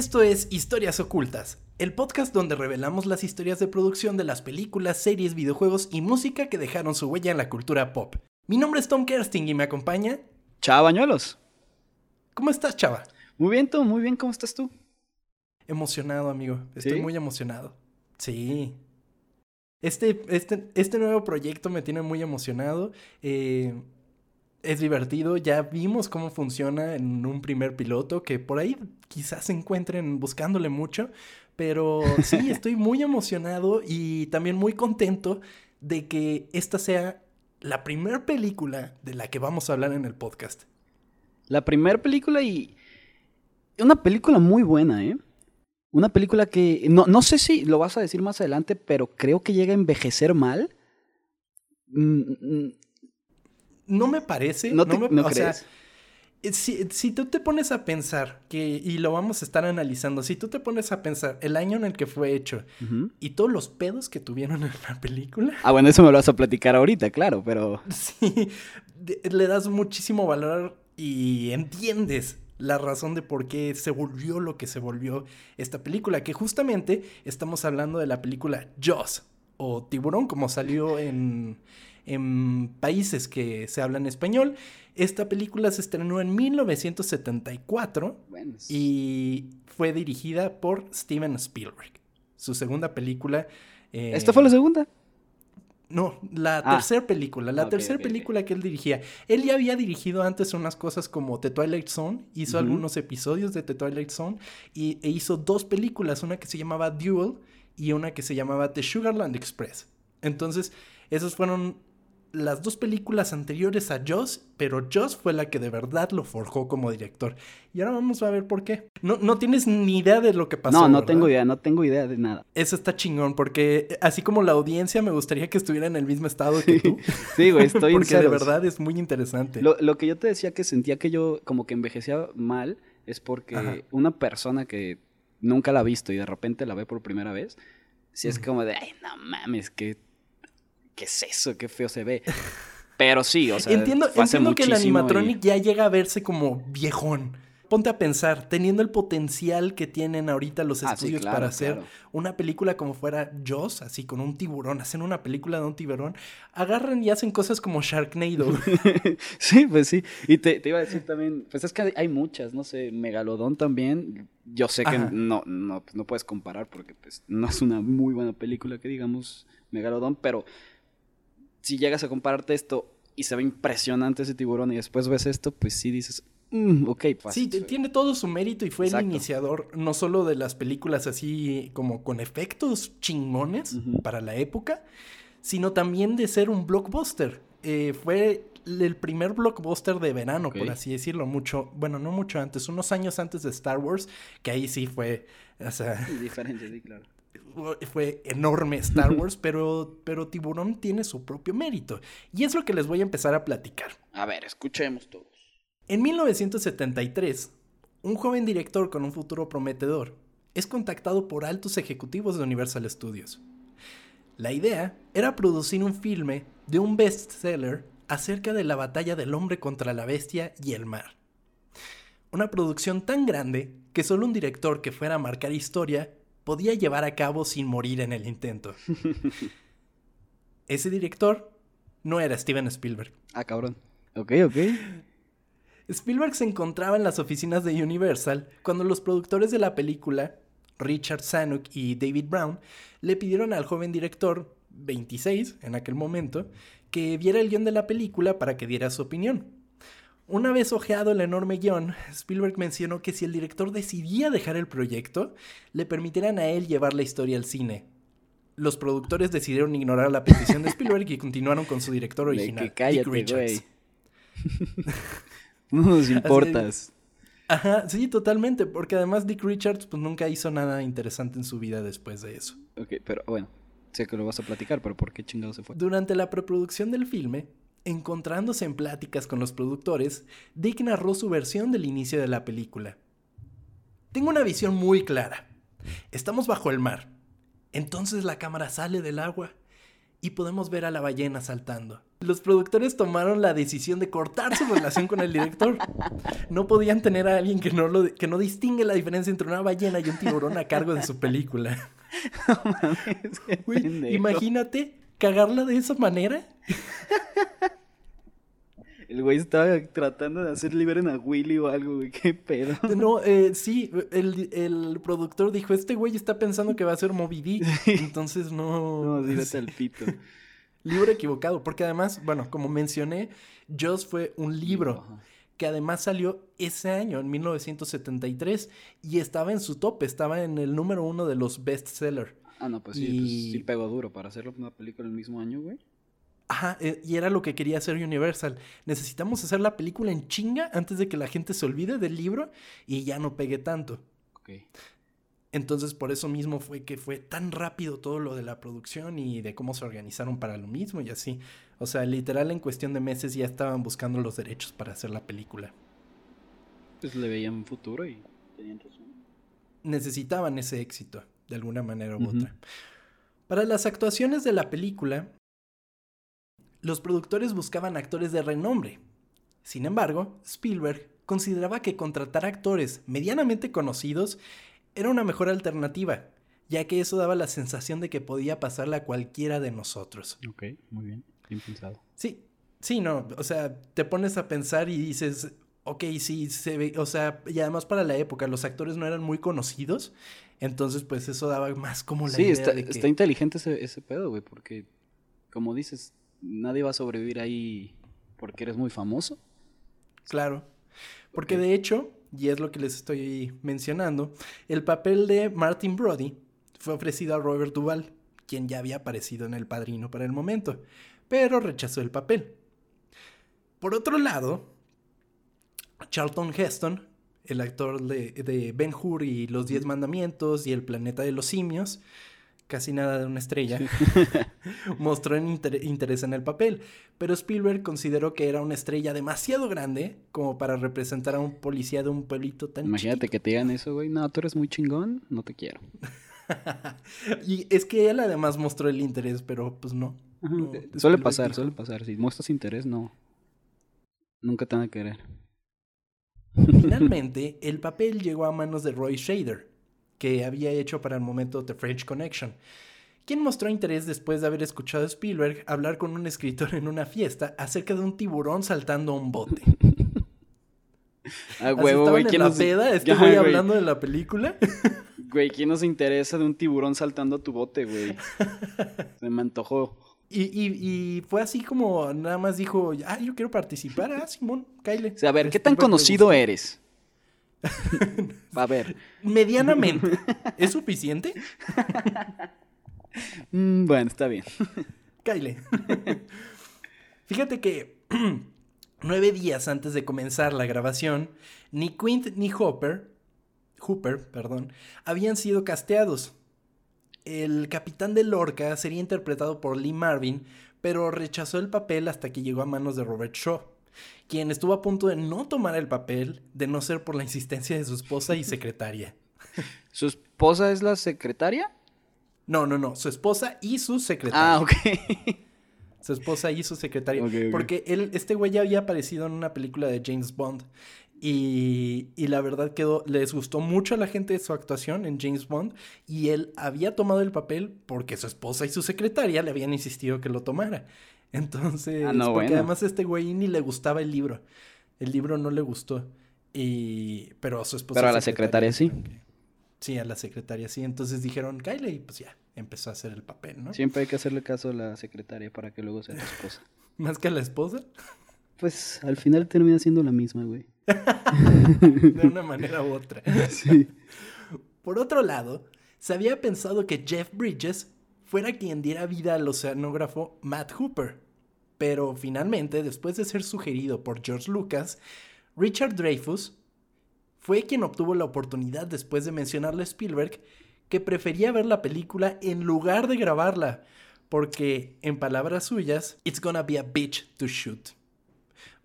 esto es Historias Ocultas, el podcast donde revelamos las historias de producción de las películas, series, videojuegos y música que dejaron su huella en la cultura pop. Mi nombre es Tom Kersting y me acompaña... Chava Bañuelos. ¿Cómo estás, Chava? Muy bien, Tom, muy bien, ¿cómo estás tú? Emocionado, amigo. Estoy muy emocionado. Sí. Este, este, este nuevo proyecto me tiene muy emocionado. Eh, es divertido. Ya vimos cómo funciona en un primer piloto, que por ahí quizás se encuentren buscándole mucho. Pero sí, estoy muy emocionado y también muy contento de que esta sea la primera película de la que vamos a hablar en el podcast. La primera película y... Una película muy buena, ¿eh? Una película que... No, no sé si lo vas a decir más adelante, pero creo que llega a envejecer mal. Mm, mm, no me parece. No, me, o Sea, eh, si, tú te pones a pensar, que, y lo vamos a estar analizando, si tú te pones a pensar el año en el que fue hecho y todos los pedos que tuvieron en la película. Ah, bueno, eso me lo vas a platicar ahorita, claro, pero. Sí, le das muchísimo valor y entiendes la razón de por qué se volvió lo que se volvió esta película, que justamente estamos hablando de la película Jaws o Tiburón, como salió en en países que se hablan español. Esta película se estrenó en 1974 y fue dirigida por Steven Spielberg. Su segunda película. Eh, ¿Esta fue la segunda? No, la ah. tercera película, la tercera película que él dirigía. Él ya había dirigido antes unas cosas como The Twilight Zone, hizo algunos episodios de The Twilight Zone y, e hizo dos películas, una que se llamaba Duel y una que se llamaba The Sugarland Express. Entonces, esas fueron las dos películas anteriores a Joss, pero Joss fue la que de verdad lo forjó como director. Y ahora vamos a ver por qué. No, no tienes ni idea de lo que pasó. No, no tengo idea, no tengo idea de nada. Eso está chingón, porque así como la audiencia me gustaría que estuviera en el mismo estado que tú. sí, güey, estoy Porque de verdad es muy interesante. Lo, lo, que yo te decía que sentía que yo como que envejecía mal es porque una persona que nunca la ha visto y de repente la ve por primera vez, si es como de, ay, no mames, que ¿qué es eso? Qué feo se ve. Pero sí, o sea, entiendo, entiendo que el animatronic ya llega a verse como viejón. Ponte a pensar, teniendo el potencial que tienen ahorita los ah, estudios para hacer una película como fuera Jaws, así con un tiburón, hacen una película de un tiburón, agarran y hacen cosas como Sharknado. sí, pues sí. Y te, iba a decir también, pues es que hay muchas, no sé, Megalodón también. Yo sé que no, no, no puedes comparar porque pues, no es una muy buena película que digamos Megalodón, pero si llegas a compararte esto y se ve impresionante ese tiburón y después ves esto, pues sí dices, mm, ok. Sí, tiene todo su mérito y fue el iniciador no solo de las películas así como con efectos chingones para la época, sino también de ser un blockbuster. Eh, fue el primer blockbuster de verano, por así decirlo, mucho, bueno, no mucho antes, unos años antes de Star Wars, que ahí sí fue, o sea... Diferente, sí, claro fue enorme Star Wars, pero, pero Tiburón tiene su propio mérito. Y es lo que les voy a empezar a platicar. A ver, escuchemos todos. En 1973, un joven director con un futuro prometedor es contactado por altos ejecutivos de Universal Studios. La idea era producir un filme de un bestseller acerca de la batalla del hombre contra la bestia y el mar. Una producción tan grande que solo un director que fuera a marcar historia podía llevar a cabo sin morir en el intento. Ese director no era Steven Spielberg. Ah, cabrón. Ok, ok. Spielberg se encontraba en las oficinas de Universal cuando los productores de la película, Richard Zanuck y David Brown, le pidieron al joven director, 26 en aquel momento, que viera el guion de la película para que diera su opinión. Una vez ojeado el enorme guion, Spielberg mencionó que si el director decidía dejar el proyecto, le permitirían a él llevar la historia al cine. Los productores decidieron ignorar la petición de Spielberg y continuaron con su director original, Dick Richards. no nos importas. Ajá, sí, totalmente, porque además Dick Richards pues nunca hizo nada interesante en su vida después de eso. Ok, pero bueno, sé que lo vas a platicar, pero ¿por qué chingado se fue? Durante la preproducción del filme, Encontrándose en pláticas con los productores, Dick narró su versión del inicio de la película. Tengo una visión muy clara. Estamos bajo el mar. Entonces la cámara sale del agua y podemos ver a la ballena saltando. Los productores tomaron la decisión de cortar su relación con el director. No podían tener a alguien que no, lo, que no distingue la diferencia entre una ballena y un tiburón a cargo de su película. imagínate cagarla de esa manera. El güey estaba tratando de hacer liberen a Willy o algo, güey. ¿Qué pedo? No, eh, sí, el, productor dijo, este güey está pensando que va a ser Moby Dick. Entonces no... No, dígate al pito. Libro equivocado, porque además, bueno, como mencioné, Joss fue un libro que además salió ese año, en 1973, y estaba en su top, estaba en el número uno de los bestsellers. Ah, no, pues sí, pues sí pegó duro para hacerlo una película el mismo año, güey. Ajá, eh, y era lo que quería hacer Universal. Necesitamos hacer la película en chinga antes de que la gente se olvide del libro y ya no pegue tanto. Ok. Entonces, por eso mismo fue que fue tan rápido todo lo de la producción y de cómo se organizaron para lo mismo y así. O sea, literal, en cuestión de meses ya estaban buscando los derechos para hacer la película. Pues le veían un futuro y tenían razón. Necesitaban ese éxito, de alguna manera u otra. Para las actuaciones de la película, los productores buscaban actores de renombre. Sin embargo, Spielberg consideraba que contratar actores medianamente conocidos era una mejor alternativa, ya que eso daba la sensación de que podía pasarle a cualquiera de nosotros. Ok, muy bien, bien pensado. Sí, sí, no, o sea, te pones a pensar y dices, ok, sí, se ve, o sea, y además para la época los actores no eran muy conocidos, entonces pues eso daba más como la sí, está, está inteligente ese, ese pedo, güey, porque como dices, nadie va a sobrevivir ahí porque eres muy famoso. Claro. Porque de hecho, y es lo que les estoy mencionando, el papel de Martin Brody fue ofrecido a Robert Duvall, quien ya había aparecido en El Padrino para el momento, pero rechazó el papel. Por otro lado, Charlton Heston, el actor de, de Ben Hur y Los Diez Mandamientos y El Planeta de los Simios, casi nada de una estrella, mostró interés en el papel, pero Spielberg consideró que era una estrella demasiado grande como para representar a un policía de un pueblito tan Imagínate que te digan eso, güey, no, tú eres muy chingón, no te quiero. y es que él además mostró el interés, pero pues no. suele pasar, suele pasar, si muestras interés, no. Nunca te van a querer. Finalmente, el papel llegó a manos de Roy Shader, que había hecho para el momento The French Connection, quien mostró interés después de haber escuchado a Spielberg hablar con un escritor en una fiesta acerca de un tiburón saltando a un bote. Ah, huevo, güey. ¿Quién la peda? Estoy hablando de la película. Güey, ¿quién nos interesa de un tiburón saltando a tu bote, güey? Se me antojó. Y, y, fue así como nada más dijo, ah, yo quiero participar, ah, Simón, Kyle. O sea, a ver, ¿qué tan conocido eres? A ver. Medianamente. ¿Es suficiente? Mm, bueno, está bien. Kyle. Fíjate que nueve días antes de comenzar la grabación, ni Quint ni Hopper, Hooper, perdón, habían sido casteados. El capitán de Lorca sería interpretado por Lee Marvin, pero rechazó el papel hasta que llegó a manos de Robert Shaw quien estuvo a punto de no tomar el papel de no ser por la insistencia de su esposa y secretaria. ¿Su esposa es la secretaria? No, no, no, su esposa y su secretaria. Ah, ok. Su esposa y su secretaria. Porque él, este güey ya había aparecido en una película de James Bond. Y, y, la verdad quedó, les gustó mucho a la gente su actuación en James Bond. Y él había tomado el papel porque su esposa y su secretaria le habían insistido que lo tomara. Entonces, ah, porque además a este güey ni le gustaba el libro. El libro no le gustó. Y, pero a su esposa. Pero a la secretaria, sí. Sí, a la secretaria sí. Entonces dijeron, Kyle, y pues ya, empezó a hacer el papel, ¿no? Siempre hay que hacerle caso a la secretaria para que luego sea la esposa. ¿Más que a la esposa? Pues al final termina siendo la misma, güey. De una manera u otra. Sí. Por otro lado, se había pensado que Jeff Bridges fuera quien diera vida al oceanógrafo Matt Hooper. Pero finalmente, después de ser sugerido por George Lucas, Richard Dreyfus fue quien obtuvo la oportunidad después de mencionarle a Spielberg que prefería ver la película en lugar de grabarla, porque en palabras suyas, it's gonna be a bitch to shoot.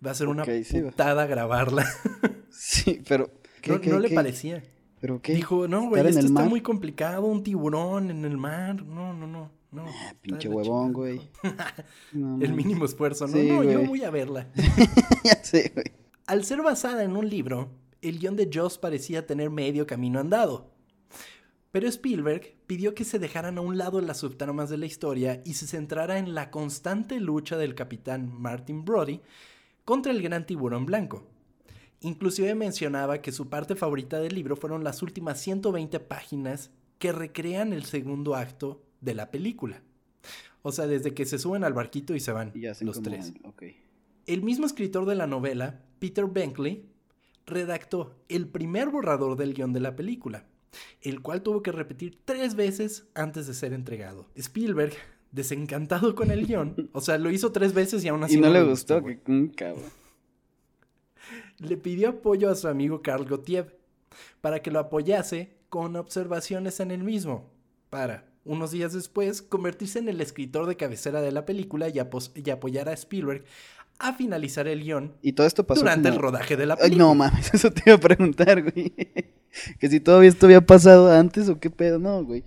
Va a ser una putada grabarla. sí, pero no, le parecía. ¿Pero qué? Dijo, no, güey, esto está muy complicado, un tiburón en el mar. No, no, no. No, ah, pinche huevón, güey. el mínimo esfuerzo, ¿no? no, yo voy a verla. ya sé, güey. Al ser basada en un libro, el guion de Joss parecía tener medio camino andado. Pero Spielberg pidió que se dejaran a un lado las subtramas de la historia y se centrara en la constante lucha del capitán Martin Brody contra el gran tiburón blanco. Inclusive mencionaba que su parte favorita del libro fueron las últimas 120 páginas que recrean el segundo acto de la película. O sea, desde que se suben al barquito y se van los tres. El mismo escritor de la novela, Peter Benkley, redactó el primer borrador del guion de la película el cual tuvo que repetir tres veces antes de ser entregado. Spielberg, desencantado con el guion, o sea, lo hizo tres veces y aún así... Y no, le gustó, que un cabrón. Le pidió apoyo a su amigo Carl Gautier para que lo apoyase con observaciones en el mismo, para, unos días después, convertirse en el escritor de cabecera de la película y, apoyar a Spielberg a finalizar el guion. Y todo esto pasó durante el rodaje de la película. no mames, eso te iba a preguntar, güey. que si todavía esto había pasado antes o qué pedo, no, güey.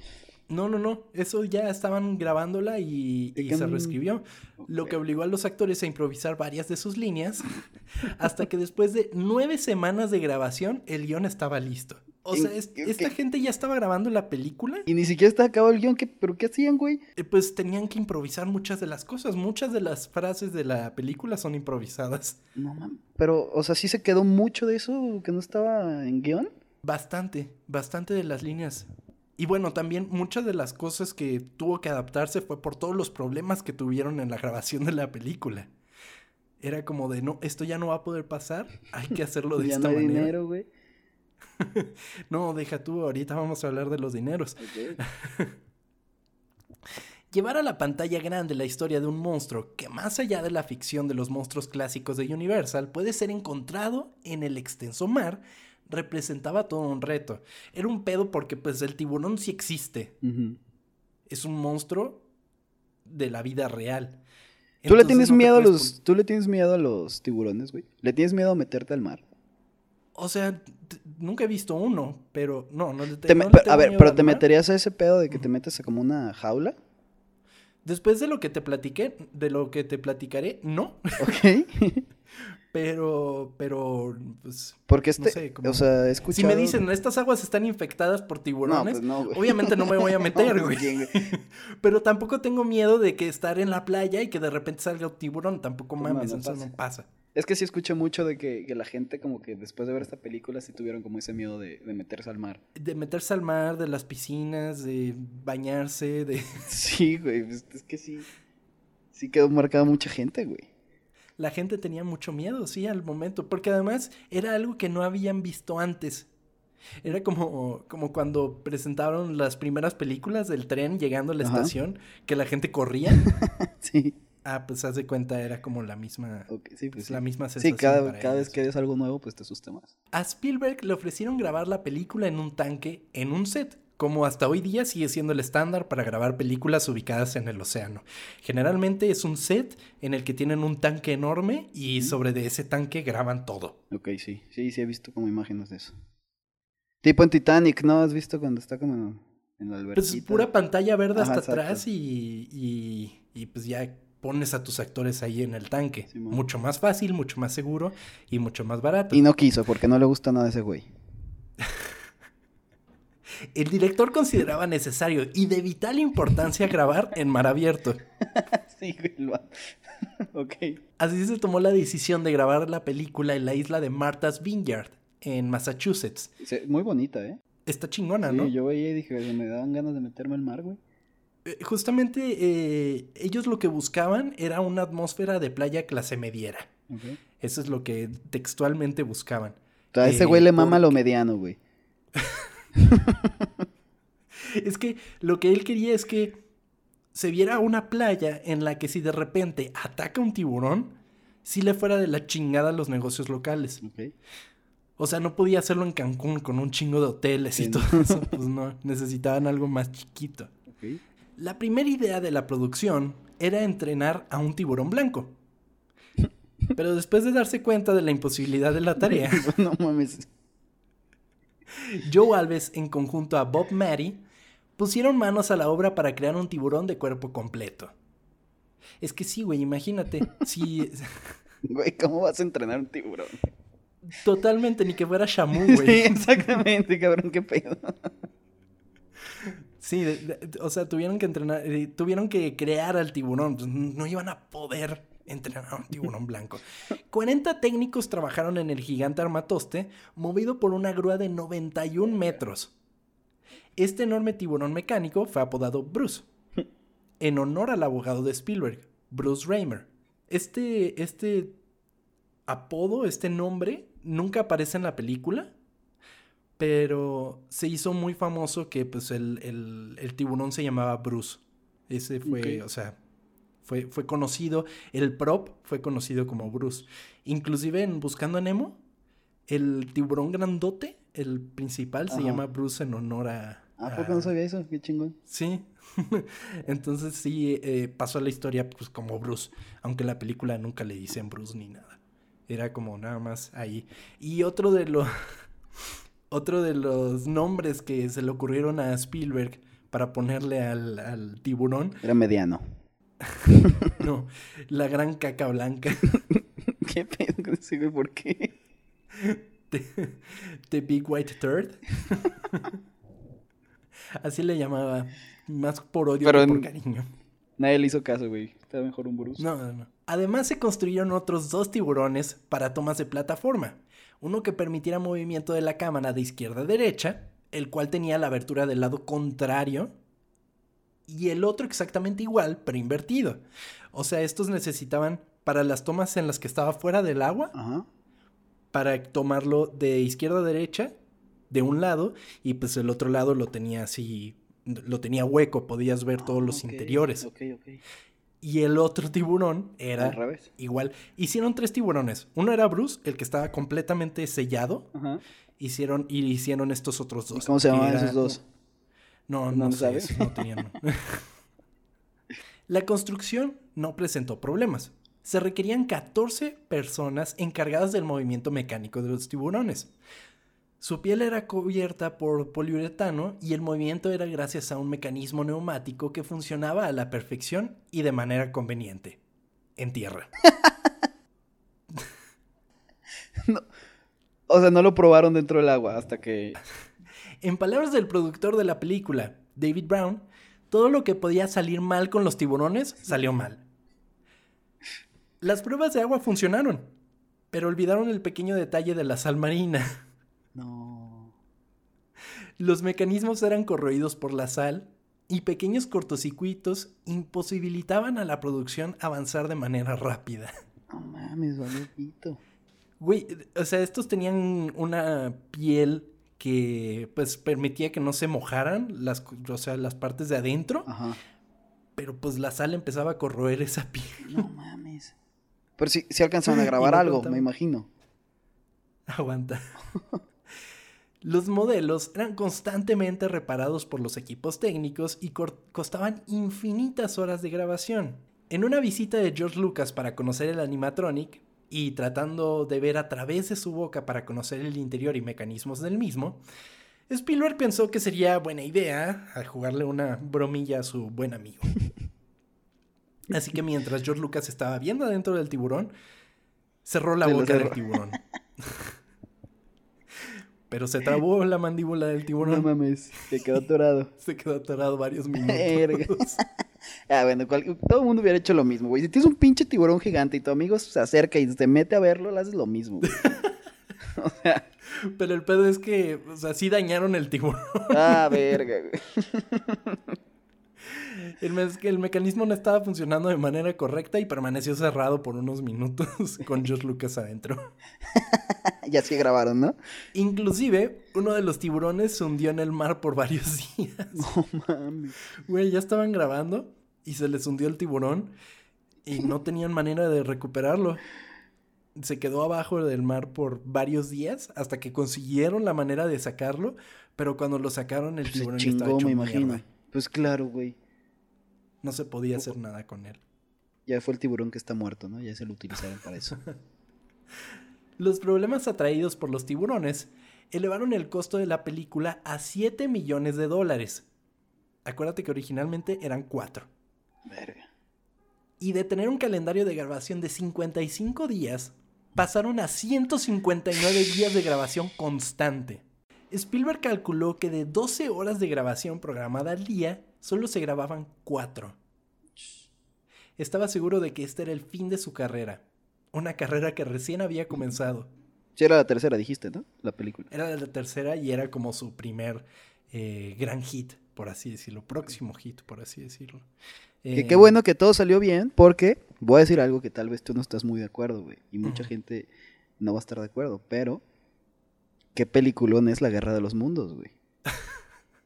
No, no, no. Eso ya estaban grabándola y, se reescribió. Lo que obligó a los actores a improvisar varias de sus líneas. hasta que después de nueve semanas de grabación, el guion estaba listo. O sea, esta gente ya estaba grabando la película. Y ni siquiera estaba acabado el guion. ¿Pero qué hacían, güey? Eh, pues tenían que improvisar muchas de las cosas. Muchas de las frases de la película son improvisadas. No mames. Pero, o sea, sí se quedó mucho de eso que no estaba en guion. Bastante, bastante de las líneas. Y bueno, también muchas de las cosas que tuvo que adaptarse fue por todos los problemas que tuvieron en la grabación de la película. Era como de, no, esto ya no va a poder pasar, hay que hacerlo de esta no hay manera. dinero, güey. no, deja tú, ahorita vamos a hablar de los dineros. Llevar a la pantalla grande la historia de un monstruo que más allá de la ficción de los monstruos clásicos de Universal puede ser encontrado en el extenso mar representaba todo un reto. Era un pedo porque pues el tiburón sí existe. Es un monstruo de la vida real. ¿Tú le tienes miedo a los tú le tienes miedo a los tiburones, güey? ¿Le tienes miedo a meterte al mar? O sea, nunca he visto uno, pero no, no, te, A ver, pero te meterías a ese pedo de que te metes a como una jaula? Después de lo que te platiqué, de lo que te platicaré, no. Ok. Pero, pero, pues. Porque este, o sea, escuchado... Si me dicen, estas aguas están infectadas por tiburones, pues obviamente no me voy a meter, güey. pero tampoco tengo miedo de que estar en la playa y que de repente salga un tiburón. Tampoco mames, eso no pasa. Es que sí escucho mucho de que, la gente como que después de ver esta película sí tuvieron como ese miedo de, de, meterse al mar. De meterse al mar, de las piscinas, de bañarse, de... Sí, güey, pues, es que sí. Sí quedó marcada mucha gente, güey la gente tenía mucho miedo, sí, al momento, porque además era algo que no habían visto antes. Era como, como cuando presentaron las primeras películas del tren llegando a la estación, que la gente corría. sí. Ah, pues haz de cuenta, era como la misma, sí, pues la misma sensación. Sí, cada, cada vez que ves algo nuevo, pues te asusta más. A Spielberg le ofrecieron grabar la película en un tanque, en un set, como hasta hoy día sigue siendo el estándar para grabar películas ubicadas en el océano. Generalmente es un set en el que tienen un tanque enorme y sobre de ese tanque graban todo. Ok, sí, sí, sí he visto como imágenes de eso. Tipo en Titanic, ¿no? ¿Has visto cuando está como en la alberca? Pues pura pantalla verde hasta atrás y, y, pues ya pones a tus actores ahí en el tanque. mucho más fácil, mucho más seguro y mucho más barato. Y no quiso porque no le gusta nada ese güey. El director consideraba necesario y de vital importancia grabar en mar abierto. sí, ok. Así se tomó la decisión de grabar la película en la isla de Martha's Vineyard, en Massachusetts. muy bonita, ¿eh? Está chingona, ¿no? Sí, yo veía y dije, me daban ganas de meterme al mar, güey. Eh, justamente eh, ellos lo que buscaban era una atmósfera de playa clase mediera. Eso es lo que textualmente buscaban. a ese güey le mama lo mediano, güey. es que lo que él quería es que se viera una playa en la que si de repente ataca un tiburón, si le fuera de la chingada a los negocios locales. O sea, no podía hacerlo en Cancún con un chingo de hoteles y todo eso. Pues no, necesitaban algo más chiquito. La primera idea de la producción era entrenar a un tiburón blanco. Pero después de darse cuenta de la imposibilidad de la tarea. no mames. Joe Alves, en conjunto a Bob Matty, pusieron manos a la obra para crear un tiburón de cuerpo completo. Es que sí, güey, imagínate. Sí. Güey, ¿cómo vas a entrenar un tiburón? Totalmente, ni que fuera Shamu, güey. Sí, exactamente, cabrón, qué pedo. Sí, o sea, tuvieron que entrenar, eh, tuvieron que crear al tiburón. Pues, no iban a poder entrenar a un tiburón blanco. 40 técnicos trabajaron en el gigante armatoste, movido por una grúa de 91 metros. Este enorme tiburón mecánico fue apodado Bruce, en honor al abogado de Spielberg, Bruce Raymer. Este, este apodo, este nombre, nunca aparece en la película, pero se hizo muy famoso que pues el, tiburón se llamaba Bruce. Ese fue, o sea, fue, fue, conocido, el prop fue conocido como Bruce. Inclusive en Buscando a Nemo, el tiburón grandote, el principal, se llama Bruce en honor a... ¿A poco no sabía eso? Qué chingón. Sí, Entonces sí eh, pasó a la historia pues como Bruce, aunque en la película nunca le dicen Bruce ni nada. Era como nada más ahí. Y otro de los otro de los nombres que se le ocurrieron a Spielberg para ponerle al, tiburón era mediano. no, la gran caca blanca. ¿Qué pedo con ese ¿Por qué? the Big White Turd. Así le llamaba. Más por odio que por cariño. Nadie le hizo caso, güey. Está mejor un Bruce. No, no, no. Además se construyeron otros dos tiburones para tomas de plataforma. Uno que permitiera movimiento de la cámara de izquierda a derecha, el cual tenía la abertura del lado contrario, y el otro exactamente igual, pero invertido. O sea, estos necesitaban para las tomas en las que estaba fuera del agua, para tomarlo de izquierda a derecha, de un lado, y pues el otro lado lo tenía así lo tenía hueco, podías ver todos los interiores. Y el otro tiburón era igual. Hicieron tres tiburones. Uno era Bruce, el que estaba completamente sellado. Hicieron, y hicieron estos otros dos. ¿Cómo se llamaban esos dos? No, no, sabes. No tenían. La construcción no presentó problemas. Se requerían 14 personas encargadas del movimiento mecánico de los tiburones. Su piel era cubierta por poliuretano y el movimiento era gracias a un mecanismo neumático que funcionaba a la perfección y de manera conveniente. En tierra. o sea, no lo probaron dentro del agua hasta que... en palabras del productor de la película, David Brown, todo lo que podía salir mal con los tiburones salió mal. Las pruebas de agua funcionaron, pero olvidaron el pequeño detalle de la sal marina. No. Los mecanismos eran corroídos por la sal y pequeños cortocircuitos imposibilitaban a la producción avanzar de manera rápida. No mames, pito. Güey, o sea, estos tenían una piel que pues permitía que no se mojaran las, o sea, las partes de adentro. Ajá. Pero pues la sal empezaba a corroer esa piel. No mames. Pero sí, sí alcanzaron a grabar algo, me imagino. Aguanta. Los modelos eran constantemente reparados por los equipos técnicos y costaban infinitas horas de grabación. En una visita de George Lucas para conocer el animatronic y tratando de ver a través de su boca para conocer el interior y mecanismos del mismo, Spielberg pensó que sería buena idea jugarle una bromilla a su buen amigo. Así que mientras George Lucas estaba viendo adentro del tiburón, cerró la boca del tiburón. Pero se trabó la mandíbula del tiburón. No mames, se quedó atorado. se quedó atorado varios minutos. ah, bueno, todo el mundo hubiera hecho lo mismo, güey. Si tienes un pinche tiburón gigante y tu amigo se acerca y te mete a verlo, le haces lo mismo. o sea... Pero el pedo es que, o sea, sí dañaron el tiburón. ah, verga, güey. El, el mecanismo no estaba funcionando de manera correcta y permaneció cerrado por unos minutos con George Lucas adentro. ya sí grabaron, ¿no? Inclusive, uno de los tiburones se hundió en el mar por varios días. No mames. Güey, ya estaban grabando y se les hundió el tiburón y no tenían manera de recuperarlo. Se quedó abajo del mar por varios días hasta que consiguieron la manera de sacarlo, pero cuando lo sacaron el pues tiburón estaba hecho me imagino. Pues claro, güey. No se podía hacer nada con él. Ya fue el tiburón que está muerto, ¿no? Ya se lo utilizaron para eso. los problemas atraídos por los tiburones elevaron el costo de la película a 7 millones de dólares. Acuérdate que originalmente eran cuatro. Verga. Y de tener un calendario de grabación de 55 días, pasaron a 159 días de grabación constante. Spielberg calculó que de 12 horas de grabación programada al día, solo se grababan 4. Estaba seguro de que este era el fin de su carrera, una carrera que recién había comenzado. Sí, era la tercera, dijiste, ¿no? La película. Era la tercera y era como su primer eh, gran hit, por así decirlo, próximo hit, por así decirlo. Que qué bueno que todo salió bien, porque voy a decir algo que tal vez tú no estás muy de acuerdo, güey. Y mucha gente no va a estar de acuerdo, pero qué peliculón es La Guerra de los Mundos, güey.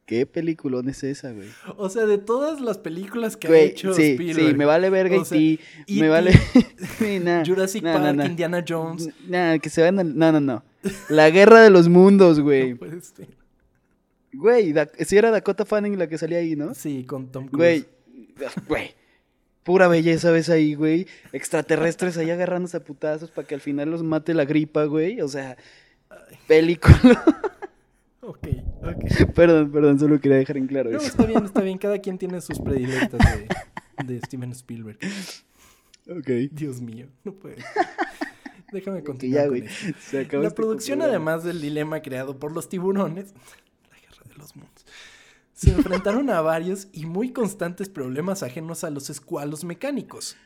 ¿Qué peliculón es esa, güey? O sea, de todas las películas que ha hecho sí, Sí, me vale verga y me vale... Jurassic Park, Indiana Jones. Nada, que se van a... No, no, no. La Guerra de los Mundos, güey. No Güey, si era Dakota Fanning la que salía ahí, ¿no? Sí, con Tom Cruise. Güey, güey. Pura belleza ves ahí, güey. Extraterrestres ahí agarrándose a putazos para que al final los mate la gripa, güey. O sea, película. Ok, ok. Perdón, perdón, solo quería dejar en claro no, eso. está bien, está bien. Cada quien tiene sus predilectas de, Steven Spielberg. Ok. Dios mío, no puede. Déjame continuar. Ya, güey. la este producción, además del dilema creado por los tiburones, la guerra de los mundos, se enfrentaron a varios y muy constantes problemas ajenos a los escualos mecánicos.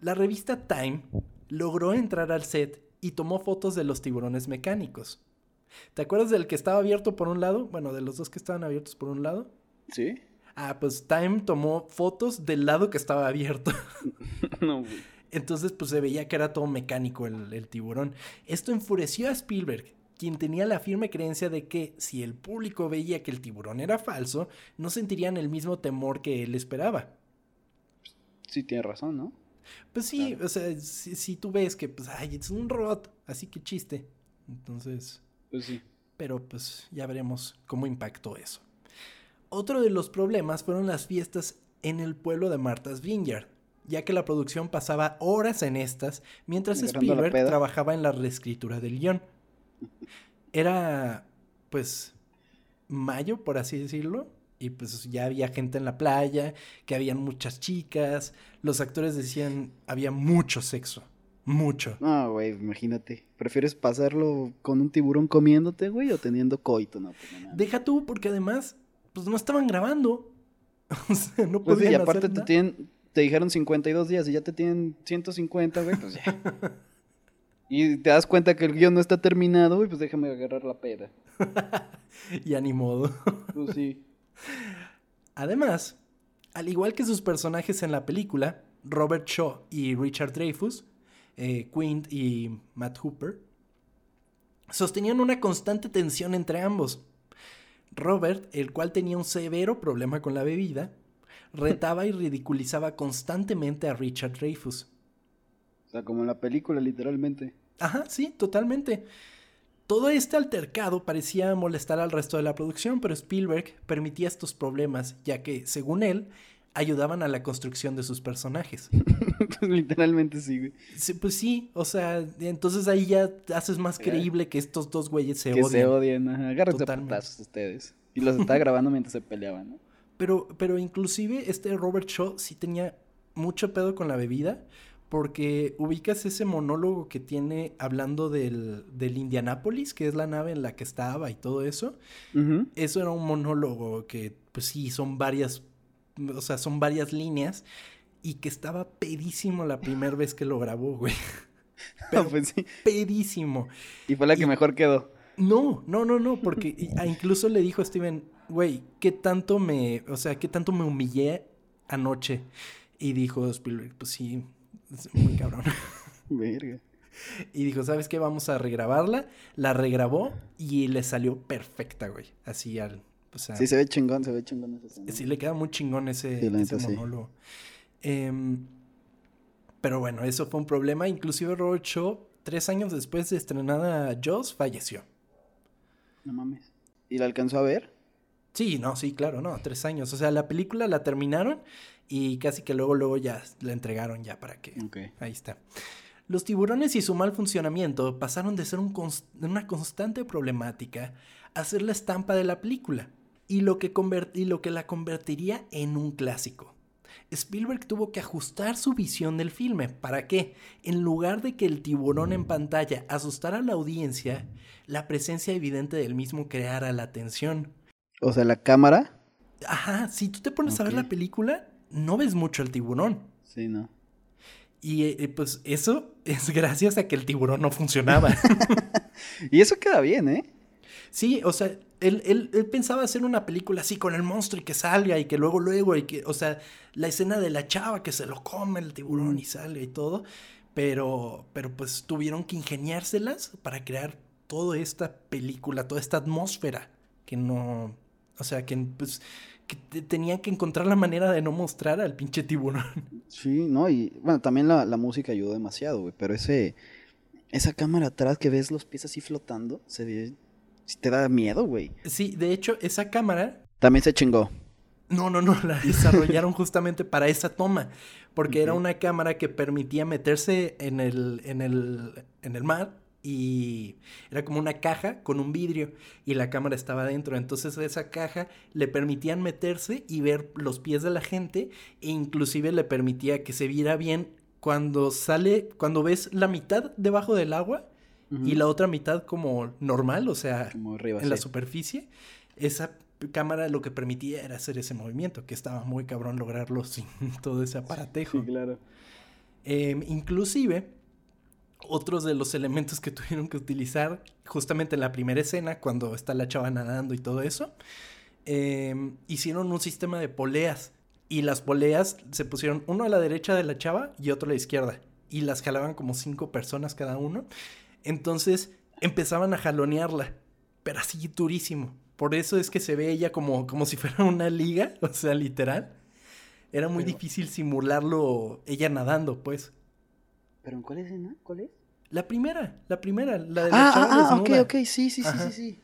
La revista Time logró entrar al set y tomó fotos de los tiburones mecánicos. ¿Te acuerdas del que estaba abierto por un lado? Bueno, de los dos que estaban abiertos por un lado. Sí. Ah, pues Time tomó fotos del lado que estaba abierto. no, Entonces, pues se veía que era todo mecánico el, el, tiburón. Esto enfureció a Spielberg, quien tenía la firme creencia de que si el público veía que el tiburón era falso, no sentirían el mismo temor que él esperaba. Sí, tiene razón, ¿no? Pues sí, o sea, si, tú ves que, pues, ay, es un robot, así que chiste. Entonces... Pues sí. Pero pues ya veremos cómo impactó eso. Otro de los problemas fueron las fiestas en el pueblo de Martha's Vineyard, ya que la producción pasaba horas en estas mientras Spielberg trabajaba en la reescritura del guion. Era, pues, mayo, por así decirlo, y pues ya había gente en la playa, que habían muchas chicas, los actores decían había mucho sexo. Mucho. No, güey, imagínate. ¿Prefieres pasarlo con un tiburón comiéndote, güey, o teniendo coito? No, pues, Deja tú, porque además, pues no estaban grabando. o sea, no pues podían y aparte te, tienen, te dijeron 52 días y ya te tienen 150, güey, pues ya. y te das cuenta que el guion no está terminado, güey, pues déjame agarrar la peda. ya ni modo. pues sí. Además, al igual que sus personajes en la película, Robert Shaw y Richard Dreyfuss, eh, Quint y Matt Hooper, sostenían una constante tensión entre ambos. Robert, el cual tenía un severo problema con la bebida, retaba y ridiculizaba constantemente a Richard Dreyfus. O sea, como en la película, literalmente. Ajá, sí, totalmente. Todo este altercado parecía molestar al resto de la producción, pero Spielberg permitía estos problemas, ya que, según él, ayudaban a la construcción de sus personajes. Literalmente sí, güey. pues sí, o sea, entonces ahí ya haces más creíble que estos dos güeyes se que odien. se odian, ajá. Agárrense putazos ustedes. Y los estaba grabando mientras se peleaban, ¿no? Pero, pero inclusive este Robert Shaw sí tenía mucho pedo con la bebida, porque ubicas ese monólogo que tiene hablando del, del Indianápolis, que es la nave en la que estaba y todo eso. Eso era un monólogo que, pues sí, son varias o sea, son varias líneas y que estaba pedísimo la primera vez que lo grabó, güey. Pero pues sí. pedísimo. Y fue la que mejor quedó. No, no, no, no, porque incluso le dijo a Steven, güey, ¿qué tanto me, o sea, qué tanto me humillé anoche? Y dijo Spielberg, pues sí, muy cabrón. Verga. Y dijo, ¿sabes qué? Vamos a regrabarla. La regrabó y le salió perfecta, güey. Así al, sí, se ve chingón, se ve chingón ese Sí, le queda muy chingón ese, monólogo. Em, pero bueno, eso fue un problema. Inclusive Robert Shaw, tres años después de estrenada Jaws, falleció. No mames. ¿Y la alcanzó a ver? Sí, no, sí, claro, no, tres años. O sea, la película la terminaron y casi que luego, luego ya la entregaron ya para que... Ahí está. Los tiburones y su mal funcionamiento pasaron de ser una constante problemática a ser la estampa de la película y lo que, y lo que la convertiría en un clásico. Spielberg tuvo que ajustar su visión del filme. ¿Para qué? En lugar de que el tiburón en pantalla asustara a la audiencia, la presencia evidente del mismo creara la tensión. O sea, la cámara. Ajá, si tú te pones a ver la película, no ves mucho al tiburón. Sí, no. Y eh, pues eso es gracias a que el tiburón no funcionaba. y eso queda bien, ¿eh? Sí, o sea, él, él, pensaba hacer una película así con el monstruo y que salga y que luego, luego, y que, o sea, la escena de la chava que se lo come el tiburón y sale y todo, pero, pero pues tuvieron que ingeniárselas para crear toda esta película, toda esta atmósfera que no, o sea, que pues que tenían que encontrar la manera de no mostrar al pinche tiburón. Sí, no, y bueno, también la, la música ayudó demasiado, güey, pero ese, esa cámara atrás que ves los pies así flotando, se ve si te da miedo, güey. Sí, de hecho, esa cámara. También se chingó. No, no, no, la desarrollaron justamente para esa toma. Porque era una cámara que permitía meterse en el, en el, en el mar y era como una caja con un vidrio y la cámara estaba dentro. Entonces esa caja le permitían meterse y ver los pies de la gente e inclusive le permitía que se viera bien cuando sale, cuando ves la mitad debajo del agua, y la otra mitad como normal, o sea, en la superficie. Esa cámara lo que permitía era hacer ese movimiento, que estaba muy cabrón lograrlo sin todo ese aparatejo. Sí, claro. Em, inclusive, otros de los elementos que tuvieron que utilizar justamente en la primera escena, cuando está la chava nadando y todo eso, em, hicieron un sistema de poleas. Y las poleas se pusieron uno a la derecha de la chava y otro a la izquierda. Y las jalaban como cinco personas cada uno. Entonces empezaban a jalonearla, pero así durísimo. Por eso es que se ve ella como, como si fuera una liga, o sea, literal. Era muy difícil simularlo ella nadando, pues. ¿Pero en cuál escena? ¿Cuál es? La primera, la primera, la de la ah, chava ah, ah, ok, ok, sí, sí, sí, sí, sí.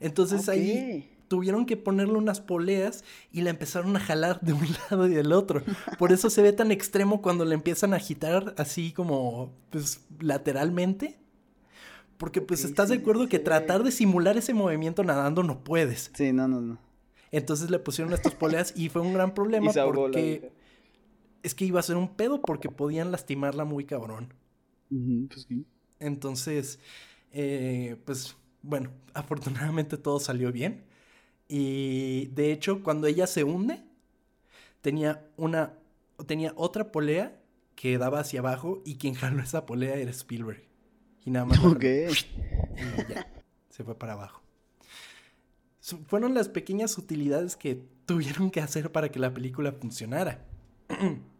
Entonces ahí tuvieron que ponerle unas poleas y la empezaron a jalar de un lado y del otro. Por eso se ve tan extremo cuando la empiezan a agitar así como, pues, lateralmente. Porque pues estás de acuerdo que tratar de simular ese movimiento nadando no puedes. Sí, no, no, no. Entonces le pusieron estas poleas y fue un gran problema porque es que iba a ser un pedo porque podían lastimarla muy cabrón. pues sí. Entonces, eh, pues bueno, afortunadamente todo salió bien. Y de hecho, cuando ella se hunde, tenía una, tenía otra polea que daba hacia abajo y quien jaló esa polea era Spielberg. Y nada más. Ok. Y ya, se fue para abajo. Fueron las pequeñas utilidades que tuvieron que hacer para que la película funcionara.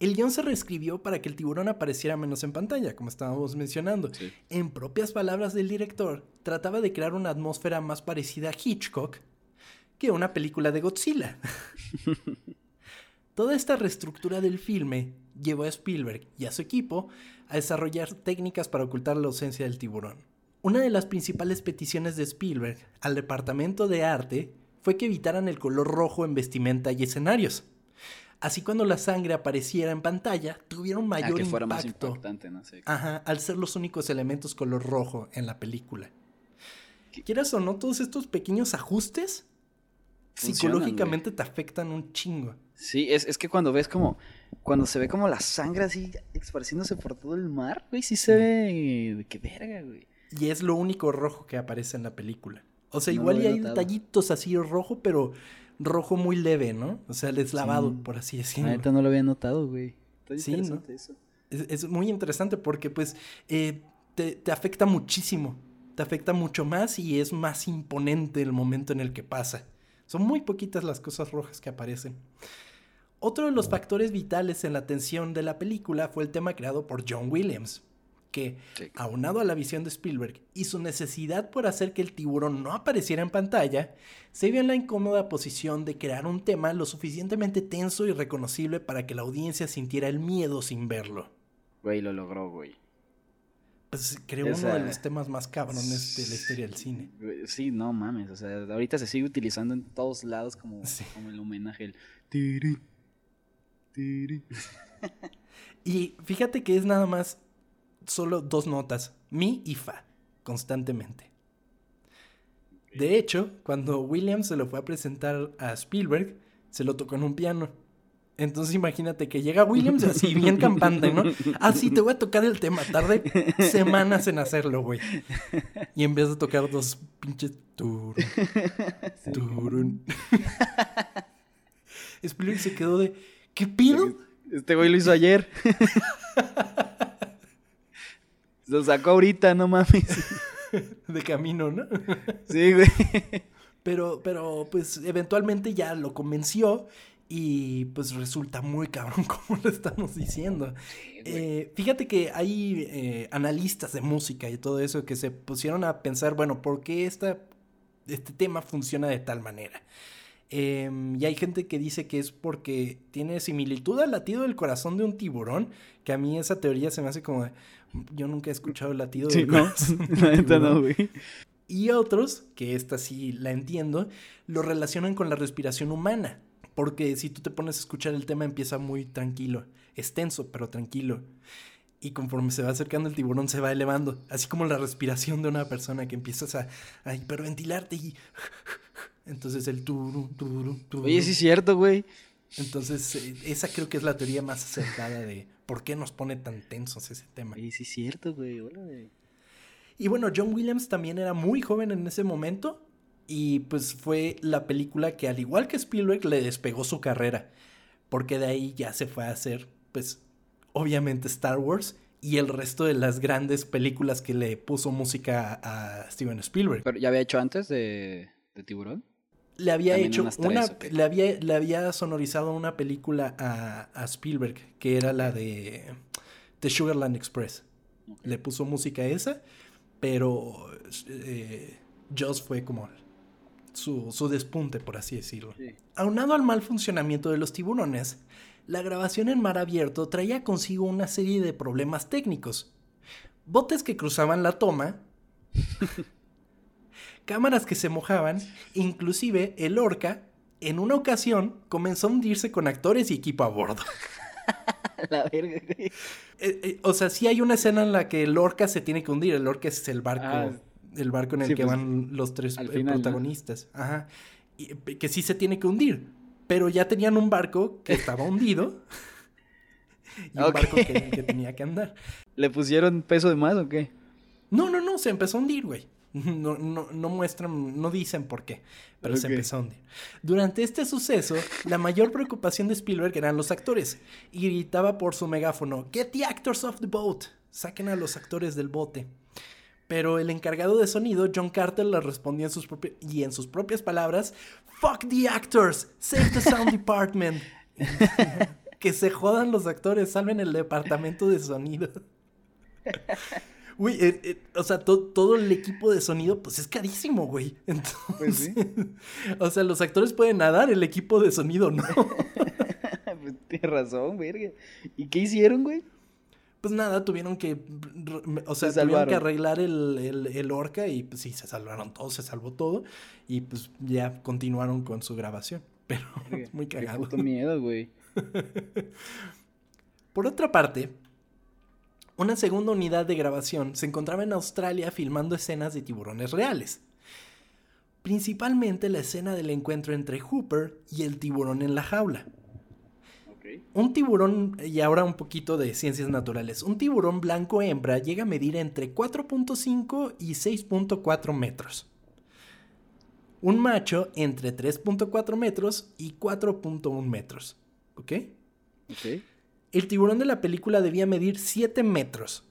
El guion se reescribió para que el tiburón apareciera menos en pantalla, como estábamos mencionando. En propias palabras del director, trataba de crear una atmósfera más parecida a Hitchcock que una película de Godzilla. Toda esta reestructura del filme llevó a Spielberg y a su equipo a desarrollar técnicas para ocultar la ausencia del tiburón. Una de las principales peticiones de Spielberg al departamento de arte fue que evitaran el color rojo en vestimenta y escenarios. Así cuando la sangre apareciera en pantalla, tuvieron ah, mayor impacto. Ajá, al ser los únicos elementos color rojo en la película. Quieras o no, todos estos pequeños ajustes psicológicamente te afectan un chingo. Sí, es, es que cuando ves como cuando se ve como la sangre así esparciéndose por todo el mar, güey, sí se ve qué verga, güey. Y es lo único rojo que aparece en la película. O sea, igual y hay detallitos así rojo, pero rojo muy leve, ¿no? O sea, deslavado, por así decirlo. Ahorita no lo había notado, güey. sí, ¿no? eso. Es, muy interesante porque, pues, eh, te, te afecta muchísimo. Te afecta mucho más y es más imponente el momento en el que pasa. Son muy poquitas las cosas rojas que aparecen. Otro de los factores vitales en la atención de la película fue el tema creado por John Williams, que, aunado a la visión de Spielberg y su necesidad por hacer que el tiburón no apareciera en pantalla, se vio en la incómoda posición de crear un tema lo suficientemente tenso y reconocible para que la audiencia sintiera el miedo sin verlo. Güey, lo logró, güey. Pues creo uno de los temas más cabrones de la historia del cine. Sí, no mames. O sea, ahorita se sigue utilizando en todos lados como, como el homenaje. El... y fíjate que es nada más solo dos notas, mi y fa, constantemente. De hecho, cuando Williams se lo fue a presentar a Spielberg, se lo tocó en un piano. Entonces imagínate que llega Williams así bien campante, ¿no? Ah, sí, te voy a tocar el tema. Tarde semanas en hacerlo, güey. Y en vez de tocar dos pinches turun, turun. Spielberg se quedó de, ¿qué pido? Este güey lo hizo ayer. Lo sacó ahorita, no mames. De camino, ¿no? Sí, güey. Pero, pero, pues, eventualmente ya lo convenció y pues resulta muy cabrón como lo estamos diciendo. Eh, fíjate que hay eh, analistas de música y todo eso que se pusieron a pensar, bueno, ¿por qué esta, este tema funciona de tal manera? Em, y hay gente que dice que es porque tiene similitud al latido del corazón de un tiburón, que a mí esa teoría se me hace como... yo nunca he escuchado el latido del corazón. No, güey. Y otros, que esta sí la entiendo, lo relacionan con la respiración humana. Porque si tú te pones a escuchar el tema empieza muy tranquilo, es tenso, pero tranquilo. Y conforme se va acercando el tiburón se va elevando, así como la respiración de una persona que empiezas a, a hiperventilarte y... Entonces el turu, turu, turu. Oye, sí es cierto, güey. Entonces, eh, esa creo que es la teoría más acertada de por qué nos pone tan tensos ese tema. Oye, sí es cierto, güey. Hola, Y bueno, John Williams también era muy joven en ese momento y pues fue la película que al igual que Spielberg le despegó su carrera, porque de ahí ya se fue a hacer pues obviamente Star Wars y el resto de las grandes películas que le puso música a Steven Spielberg. ¿Pero ya había hecho antes de, Tiburón? Le había hecho una, le había, le había sonorizado una película a, Spielberg que era la de The Sugarland Express. Le puso música a esa, pero eh, Joss fue como su, despunte, por así decirlo. Aunado al mal funcionamiento de los tiburones, la grabación en mar abierto traía consigo una serie de problemas técnicos. Botes que cruzaban la toma, cámaras que se mojaban, inclusive el Orca, en una ocasión, comenzó a hundirse con actores y equipo a bordo. la verga, eh, eh, o sea, sí hay una escena en la que el Orca se tiene que hundir. El Orca es el barco ah, el barco en el que pues, van los tres eh, protagonistas. Ajá. Y, que sí se tiene que hundir. Pero ya tenían un barco que estaba hundido. y un barco que, tenía que andar. ¿Le pusieron peso de más o qué? No, no, no, se empezó a hundir, güey. No, no, no, muestran, no dicen por qué, pero se empezó a hundir. Durante este suceso, la mayor preocupación de Spielberg eran los actores. Y gritaba por su megáfono, Get the actors off the boat. Saquen a los actores del bote. Pero el encargado de sonido, John Carter, le respondía en sus y en sus propias palabras, Fuck the actors, save the sound department. que se jodan los actores, salven el departamento de sonido. Uy, eh, eh, o sea, todo el equipo de sonido, pues es carísimo, güey. Entonces, pues o sea, los actores pueden nadar, el equipo de sonido no. pues tienes razón, verga. ¿Y qué hicieron, güey? pues nada, tuvieron que, o sea, tuvieron que arreglar el, el, orca y pues sí, se salvaron todos, se salvó todo y pues ya continuaron con su grabación. Pero muy cagado. Qué miedo, güey. Por otra parte, una segunda unidad de grabación se encontraba en Australia filmando escenas de tiburones reales. Principalmente la escena del encuentro entre Hooper y el tiburón en la jaula. Un tiburón, y ahora un poquito de ciencias naturales, un tiburón blanco hembra llega a medir entre 4.5 y 6.4 metros. Un macho entre 3.4 metros y 4.1 metros. ¿Ok? Ok. El tiburón de la película debía medir 7 metros.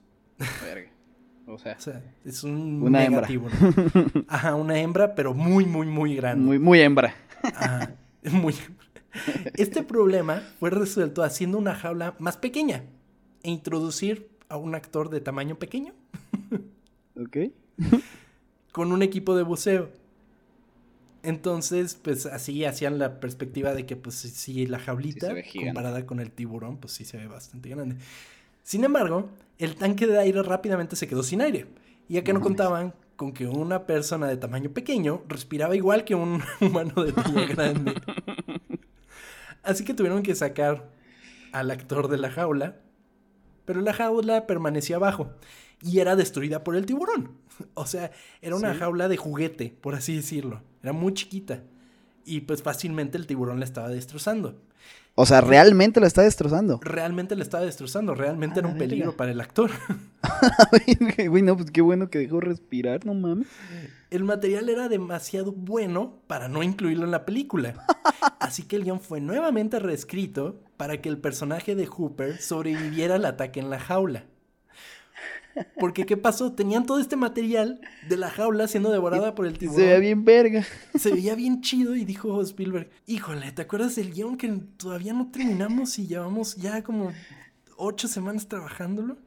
O sea, es un una hembra. Ajá, una hembra, pero muy, muy, muy grande. Muy, muy hembra. Ajá, muy, este problema fue resuelto haciendo una jaula más pequeña e introducir a un actor de tamaño pequeño. ok. con un equipo de buceo. Entonces, pues así hacían la perspectiva de que, pues, si la jaulita, comparada con el tiburón, pues sí se ve bastante grande. Sin embargo, el tanque de aire rápidamente se quedó sin aire, ya que no contaban con que una persona de tamaño pequeño respiraba igual que un humano de tamaño grande. Así que tuvieron que sacar al actor de la jaula, pero la jaula permanecía abajo. y era destruida por el tiburón. O sea, era una jaula de juguete, por así decirlo. Era muy chiquita. Y pues fácilmente el tiburón la estaba destrozando. O sea, realmente la está destrozando. Realmente la estaba destrozando. Realmente era un peligro para el actor. Güey, no, pues qué bueno que dejó respirar, no mames. El material era demasiado bueno para no incluirlo en la película. Así que el guion fue nuevamente reescrito para que el personaje de Hooper sobreviviera al ataque en la jaula. Porque, ¿qué pasó? Tenían todo este material de la jaula siendo devorada por el tiburón. Se veía bien verga. Se veía bien chido y dijo Spielberg, híjole, ¿te acuerdas del guion que todavía no terminamos y llevamos ya como ocho semanas trabajándolo?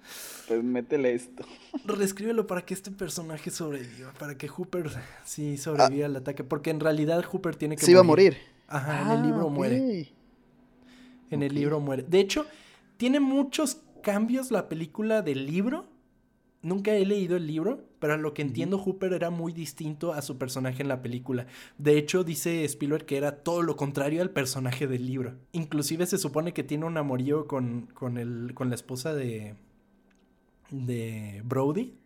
Pues métele esto. Reescríbelo para que este personaje sobreviva, para que Hooper sí sobreviva al ataque, porque en realidad Hooper tiene que Se iba a morir. Ajá, en el Ah, libro muere. En el libro muere. De hecho, tiene muchos cambios la película del libro. Nunca he leído el libro, pero a lo que entiendo, Hooper era muy distinto a su personaje en la película. De hecho, dice Spielberg que era todo lo contrario al personaje del libro. Inclusive se supone que tiene un amorío con, con, el, con la esposa de, de Brody.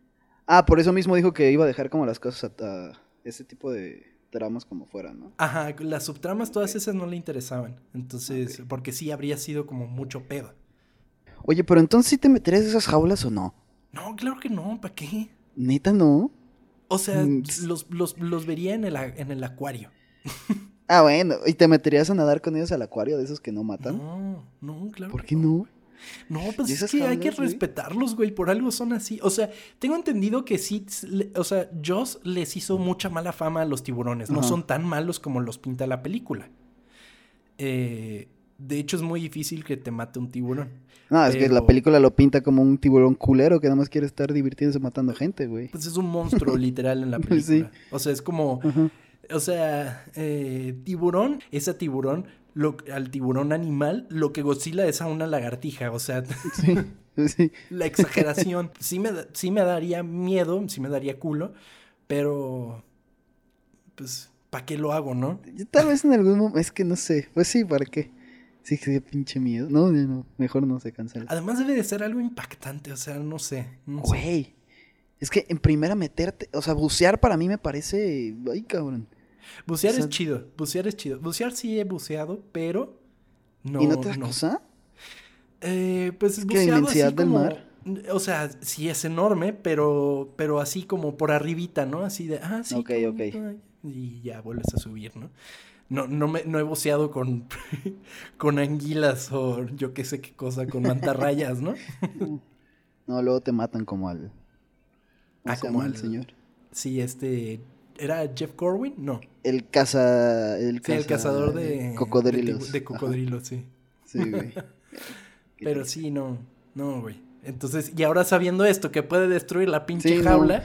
Ah, por eso mismo dijo que iba a dejar como las cosas a, a ese tipo de dramas como fuera, ¿no? Ajá, las subtramas, todas esas no le interesaban. Entonces, porque sí habría sido como mucho pedo. Oye, pero entonces sí te meterías en esas jaulas o no? No, claro que no, ¿para qué? Neta, no. O sea, Mm, los, los, los vería en el, en el acuario. Ah, bueno, ¿y te meterías a nadar con ellos al acuario de esos que no matan? No, no, claro. ¿Por qué no? No, pues ¿Y es que hay que güey? respetarlos, güey. Por algo son así. O sea, tengo entendido que sí. O sea, Joss les hizo mucha mala fama a los tiburones. No son tan malos como los pinta la película. Eh, de hecho, es muy difícil que te mate un tiburón. No, es que la película lo pinta como un tiburón culero que nada más quiere estar divirtiéndose matando gente, güey. Pues es un monstruo literal en la sí. película. O sea, es como. O sea, eh, tiburón es a tiburón, lo, al tiburón animal, lo que Godzilla es a una lagartija. O sea, Sí, sí. la exageración. Sí me, sí me daría miedo, sí me daría culo, pero. Pues, ¿para qué lo hago, no? Yo tal vez en algún momento, es que no sé, pues sí, ¿para qué? Sí, que dio pinche miedo. No, no, no, mejor no se cancela. Además, debe de ser algo impactante, o sea, no sé. No sé. Güey, es que en primera meterte, o sea, bucear para mí me parece, ay, cabrón. Bucear o sea- es chido, bucear es chido. Bucear sí he buceado, pero. No, ¿Y no te da no. cosa? Eh, pues Es buceado inmensidad así del como- mar. O sea, sí es enorme, pero, pero así como por arribita, ¿no? Así de, ah, sí. Ok, qué ok. Y ya vuelves a subir, ¿no? No, no, me, no he buceado con, con anguilas o yo qué sé qué cosa, con mantarrayas, ¿no? No, luego te matan como al... ¿cómo Ah, como al- señor? Sí, este. ¿Era Jeff Corwin? No. El caza... El, Sí, el cazador de. Cocodrilos. De, de cocodrilos, sí. Sí, güey. Pero sí, no. No, güey. Entonces, y ahora sabiendo esto, que puede destruir la pinche Sí, no. jaula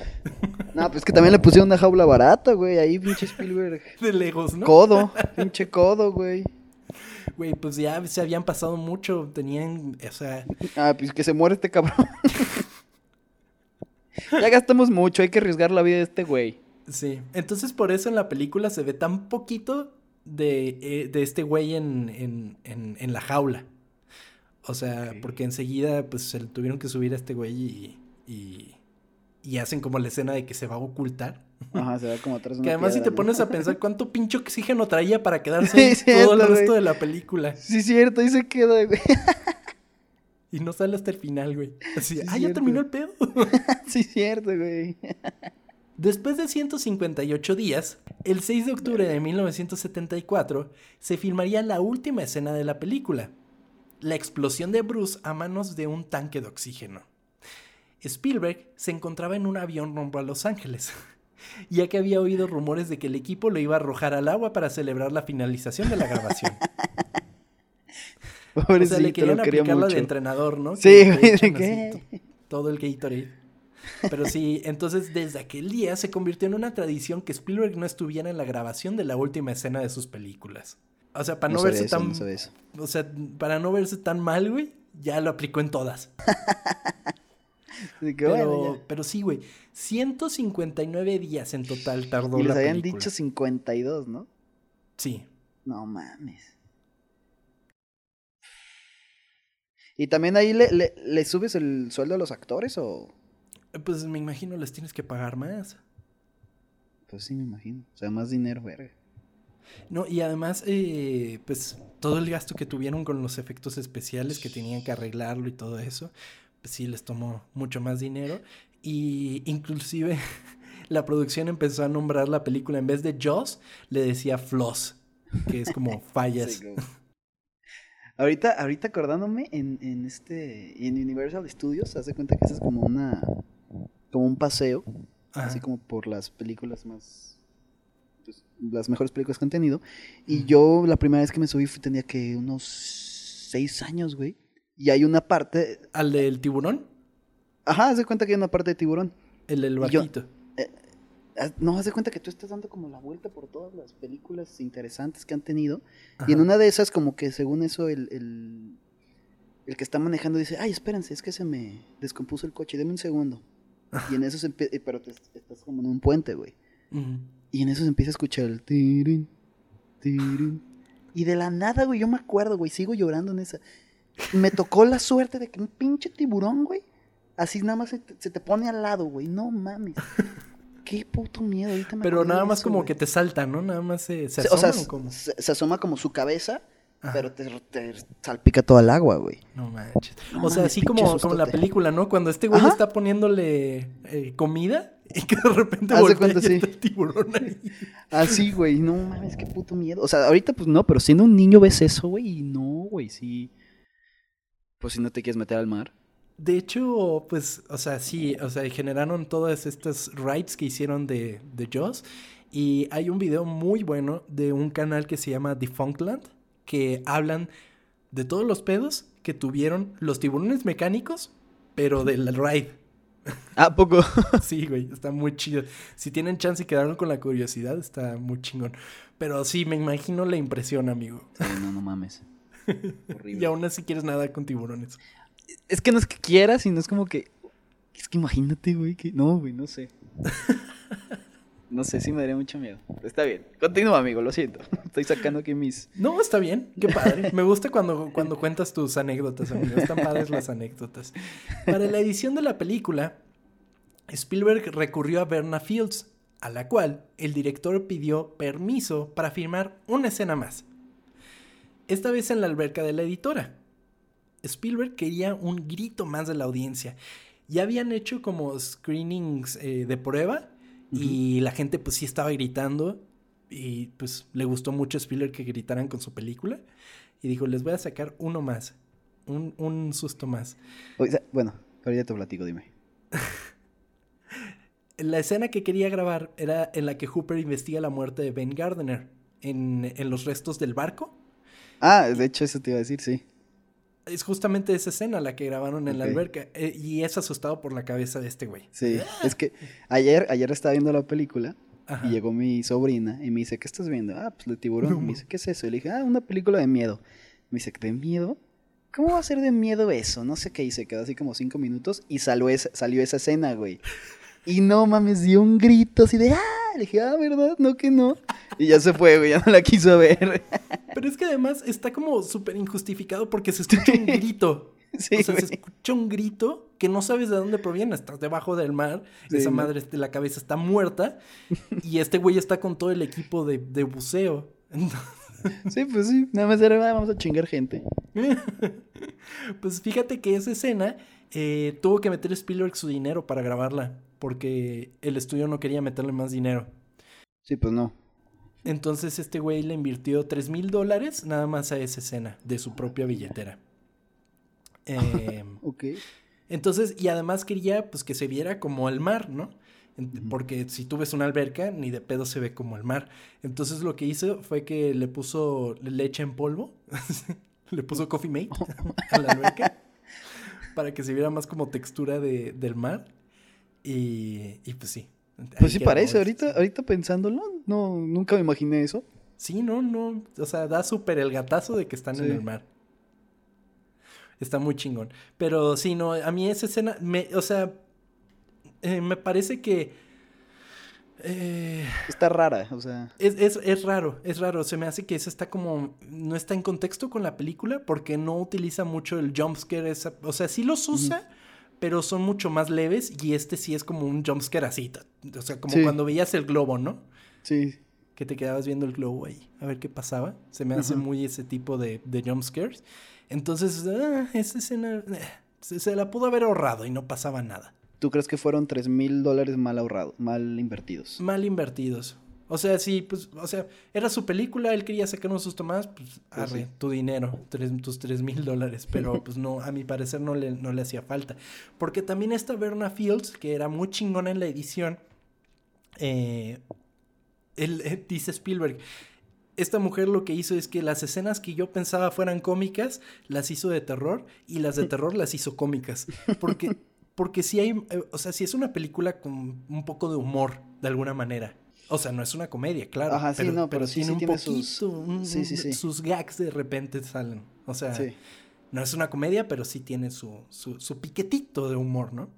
No, pues que también le pusieron una jaula barata, güey. Ahí pinche Spielberg. de Legos, ¿no? Codo, pinche codo, güey. Güey, pues ya se habían pasado mucho, tenían, o sea, Ah, pues que se muere este cabrón. ya gastamos mucho, hay que arriesgar la vida de este güey. sí. Entonces por eso en la película se ve tan poquito de, eh, de este güey en, en, en, en la jaula. O sea, porque enseguida pues se le tuvieron que subir a este güey y, y, y hacen como la escena de que se va a ocultar. Ajá, se va como atrás Que además si te ¿no? pones a pensar cuánto pinche oxígeno traía para quedarse Sí, ahí cierto, todo el resto güey. de la película. Sí, cierto, ahí se queda, güey. Y no sale hasta el final, güey. Así, Sí, ah, ya terminó el pedo. sí, cierto, güey. Después de 158 días, el 6 de octubre de 1974, se filmaría la última escena de la película, la explosión de Bruce a manos de un tanque de oxígeno. Spielberg se encontraba en un avión rumbo a Los Ángeles, ya que había oído rumores de que el equipo lo iba a arrojar al agua para celebrar la finalización de la grabación. o sea, le querían aplicar la de entrenador, ¿no? Sí, todo el Gatorade. Pero sí, entonces desde aquel día se convirtió en una tradición que Spielberg no estuviera en la grabación de la última escena de sus películas. O sea, para no, verse eso, tan. no sabía eso. o sea, para no verse tan mal, güey, ya lo aplicó en todas. Pero, bueno, pero sí, güey. 159 días en total tardó Y les la habían película. dicho 52, ¿no? Sí. No mames. ¿Y también ahí le, le, le subes el sueldo a los actores o...? Pues me imagino les tienes que pagar más. Pues sí, me imagino. O sea, más dinero, verga. No, y además, eh, pues todo el gasto que tuvieron con los efectos especiales que tenían que arreglarlo y todo eso, pues sí les tomó mucho más dinero. Y inclusive la producción empezó a nombrar la película en vez de Jaws, le decía Floss, que es como fallas. ahorita, ahorita acordándome en, en este, en Universal Studios, hace cuenta que eso es como una, como un paseo, así como por las películas más las mejores películas que han tenido. Y yo la primera vez que me subí tenía que unos seis años, güey. Y hay una parte... ¿Al del tiburón? Ajá, haz de cuenta que hay una parte de tiburón. El del barquito. Eh, no, haz de cuenta que tú estás dando como la vuelta por todas las películas interesantes que han tenido. Y en una de esas, como que según eso, el, el, el, que está manejando dice, ay, espérense, es que se me descompuso el coche, deme un segundo. Y en eso se empieza, pero estás como en un puente, güey. Y en eso se empieza a escuchar el tirin, tirin. Y de la nada, güey, yo me acuerdo, güey, sigo llorando en esa. Me tocó la suerte de que un pinche tiburón, güey, así nada más se te, pone al lado, güey. No mames. Qué puto miedo. Ahorita me Pero nada más como que te salta, ¿no? Nada más se, se asoma. O sea, como... se, asoma como su cabeza, pero te, salpica toda el agua, güey. No manches. o sea, así como, como la película, ¿no? Cuando este güey está poniéndole eh, comida y que de repente voltea y sí. el tiburón ahí. Así, güey. No mames, qué puto miedo. O sea, ahorita pues no, pero siendo un niño ves eso, güey, y no, güey, sí. Pues si no te quieres meter al mar. De hecho, pues, o sea, sí, o sea, generaron todas estas rides que hicieron de, de Jaws. Y hay un video muy bueno de un canal que se llama Defunctland, que hablan de todos los pedos que tuvieron los tiburones mecánicos, pero del ride. ¿A poco? sí, güey, está muy chido. Si tienen chance y quedaron con la curiosidad, está muy chingón. Pero sí, me imagino la impresión, amigo. no, no mames. y aún así quieres nada con tiburones. Es que no es que quieras, sino es como que. Es que imagínate, güey, que. No, güey, no sé. No sé si me daría mucho miedo. Está bien. Continúa, amigo, lo siento. Estoy sacando aquí mis. No, está bien. Qué padre. Me gusta cuando, cuando cuentas tus anécdotas, amigo. Están padres las anécdotas. Para la edición de la película, Spielberg recurrió a Berna Fields, a la cual el director pidió permiso para filmar una escena más. Esta vez en la alberca de la editora. Spielberg quería un grito más de la audiencia. Ya habían hecho como screenings eh, de prueba y la gente pues sí estaba gritando y pues le gustó mucho a Spielberg que gritaran con su película. Y dijo, les voy a sacar uno más, un, un susto más. bueno, ahorita te platico, dime. la escena que quería grabar era en la que Hooper investiga la muerte de Ben Gardner en, en los restos del barco. Ah, de hecho eso te iba a decir, sí es justamente esa escena la que grabaron en la alberca. Eh, y es asustado por la cabeza de este güey. Sí, es que ayer, ayer estaba viendo la película y llegó mi sobrina y me dice, ¿qué estás viendo? Ah, pues el tiburón. Me dice, ¿qué es eso? Y le dije, ah, una película de miedo. Me dice, ¿de miedo? ¿Cómo va a ser de miedo eso? No sé qué hice, quedó así como cinco minutos y salió esa, salió esa escena, güey. Y no mames, dio un grito así de ¡ah! Le dije, ah, ¿verdad? No que no. Y ya se fue, güey, ya no la quiso ver. Pero es que además está como súper injustificado porque se escucha un grito. Sí, o sea, se escucha un grito que no sabes de dónde proviene. Estás debajo del mar, esa madre de la cabeza está muerta y este güey está con todo el equipo de, de buceo. Sí, pues sí, nada más era, vamos a chingar gente. pues fíjate que esa escena eh, tuvo que meter Spielberg su dinero para grabarla porque el estudio no quería meterle más dinero. Sí, pues no. Entonces este güey le invirtió 3 mil dólares nada más a esa escena de su propia billetera. Em, ok. Entonces, y además quería pues que se viera como el mar, ¿no? Porque si tú ves una alberca, ni de pedo se ve como el mar. Entonces lo que hizo fue que le puso leche en polvo, le puso coffee mate a la alberca para que se viera más como textura de, del mar. Y, y pues sí. Pues sí parece, ahorita, ahorita pensándolo, no, nunca me imaginé eso. Sí, no, no, o sea, da súper el gatazo de que están en el mar. Está muy chingón. Pero sí, no, a mí esa escena, me, o sea, eh, me parece que... Eh, está rara, o sea. Es, es, es, raro, es raro. Se me hace que esa está como. No está en contexto con la película porque no utiliza mucho el jumpscare. Esa, o sea, sí los usa, pero son mucho más leves y este sí es como un jumpscare así. O sea, como cuando veías el globo, ¿no? Sí. Que te quedabas viendo el globo ahí, a ver qué pasaba. Se me hace muy ese tipo de, de jumpscares. Entonces, ah, esa escena eh, se, la pudo haber ahorrado y no pasaba nada. ¿Tú crees que fueron 3 mil dólares mal ahorrados, mal invertidos? Mal invertidos. O sea, sí, pues, o sea, era su película, él quería sacar unos susto más, pues, pues arre, tu dinero, tus tres mil dólares, pero pues no, a mi parecer no le, no le hacía falta. Porque también esta Verna Fields, que era muy chingona en la edición, eh, él, eh, dice Spielberg, esta mujer lo que hizo es que las escenas que yo pensaba fueran cómicas, las hizo de terror, y las de terror las hizo cómicas. Porque, porque si hay, eh, o sea, si es una película con un poco de humor, de alguna manera. O sea, no es una comedia, claro. Ajá, sí, no, pero, sí, tiene un poquito, sus... sí, sí, sus gags de repente salen. O sea, no es una comedia, pero sí tiene su, su, piquetito de humor, ¿no?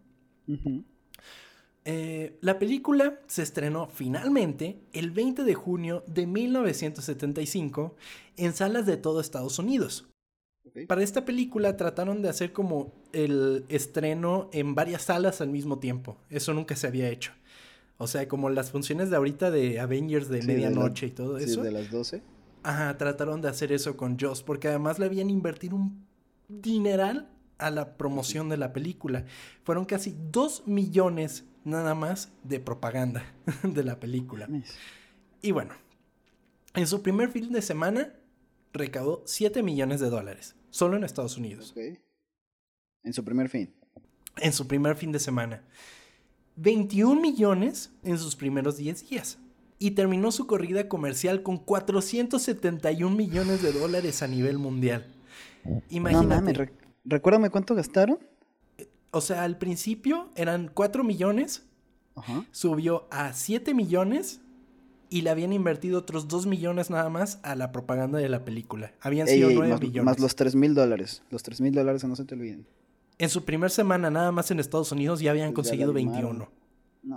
Eh, la película se estrenó finalmente el 20 de junio de 1975 en salas de todo Estados Unidos. Para esta película trataron de hacer como el estreno en varias salas al mismo tiempo. Eso nunca se había hecho. O sea, como las funciones de ahorita de Avengers de medianoche y todo eso. Sí, de las 12. Ajá, trataron de hacer eso con Joss, porque además le habían invertido un dineral a la promoción de la película. Fueron casi 2 millones nada más de propaganda de la película. Y bueno, en su primer fin de semana recaudó 7 millones de dólares, solo en Estados Unidos. En su primer fin. En su primer fin de semana. 21 millones en sus primeros 10 días. Y terminó su corrida comercial con 471 millones de dólares a nivel mundial. Imagínate. recuérdame cuánto gastaron. O sea, al principio eran 4 millones. Subió a 7 millones y le habían invertido otros 2 millones nada más a la propaganda de la película. Habían sido 9 millones. Más los 3 mil dólares. Los 3 mil dólares no se te olviden. En su primer semana, nada más en Estados Unidos, ya habían conseguido 21.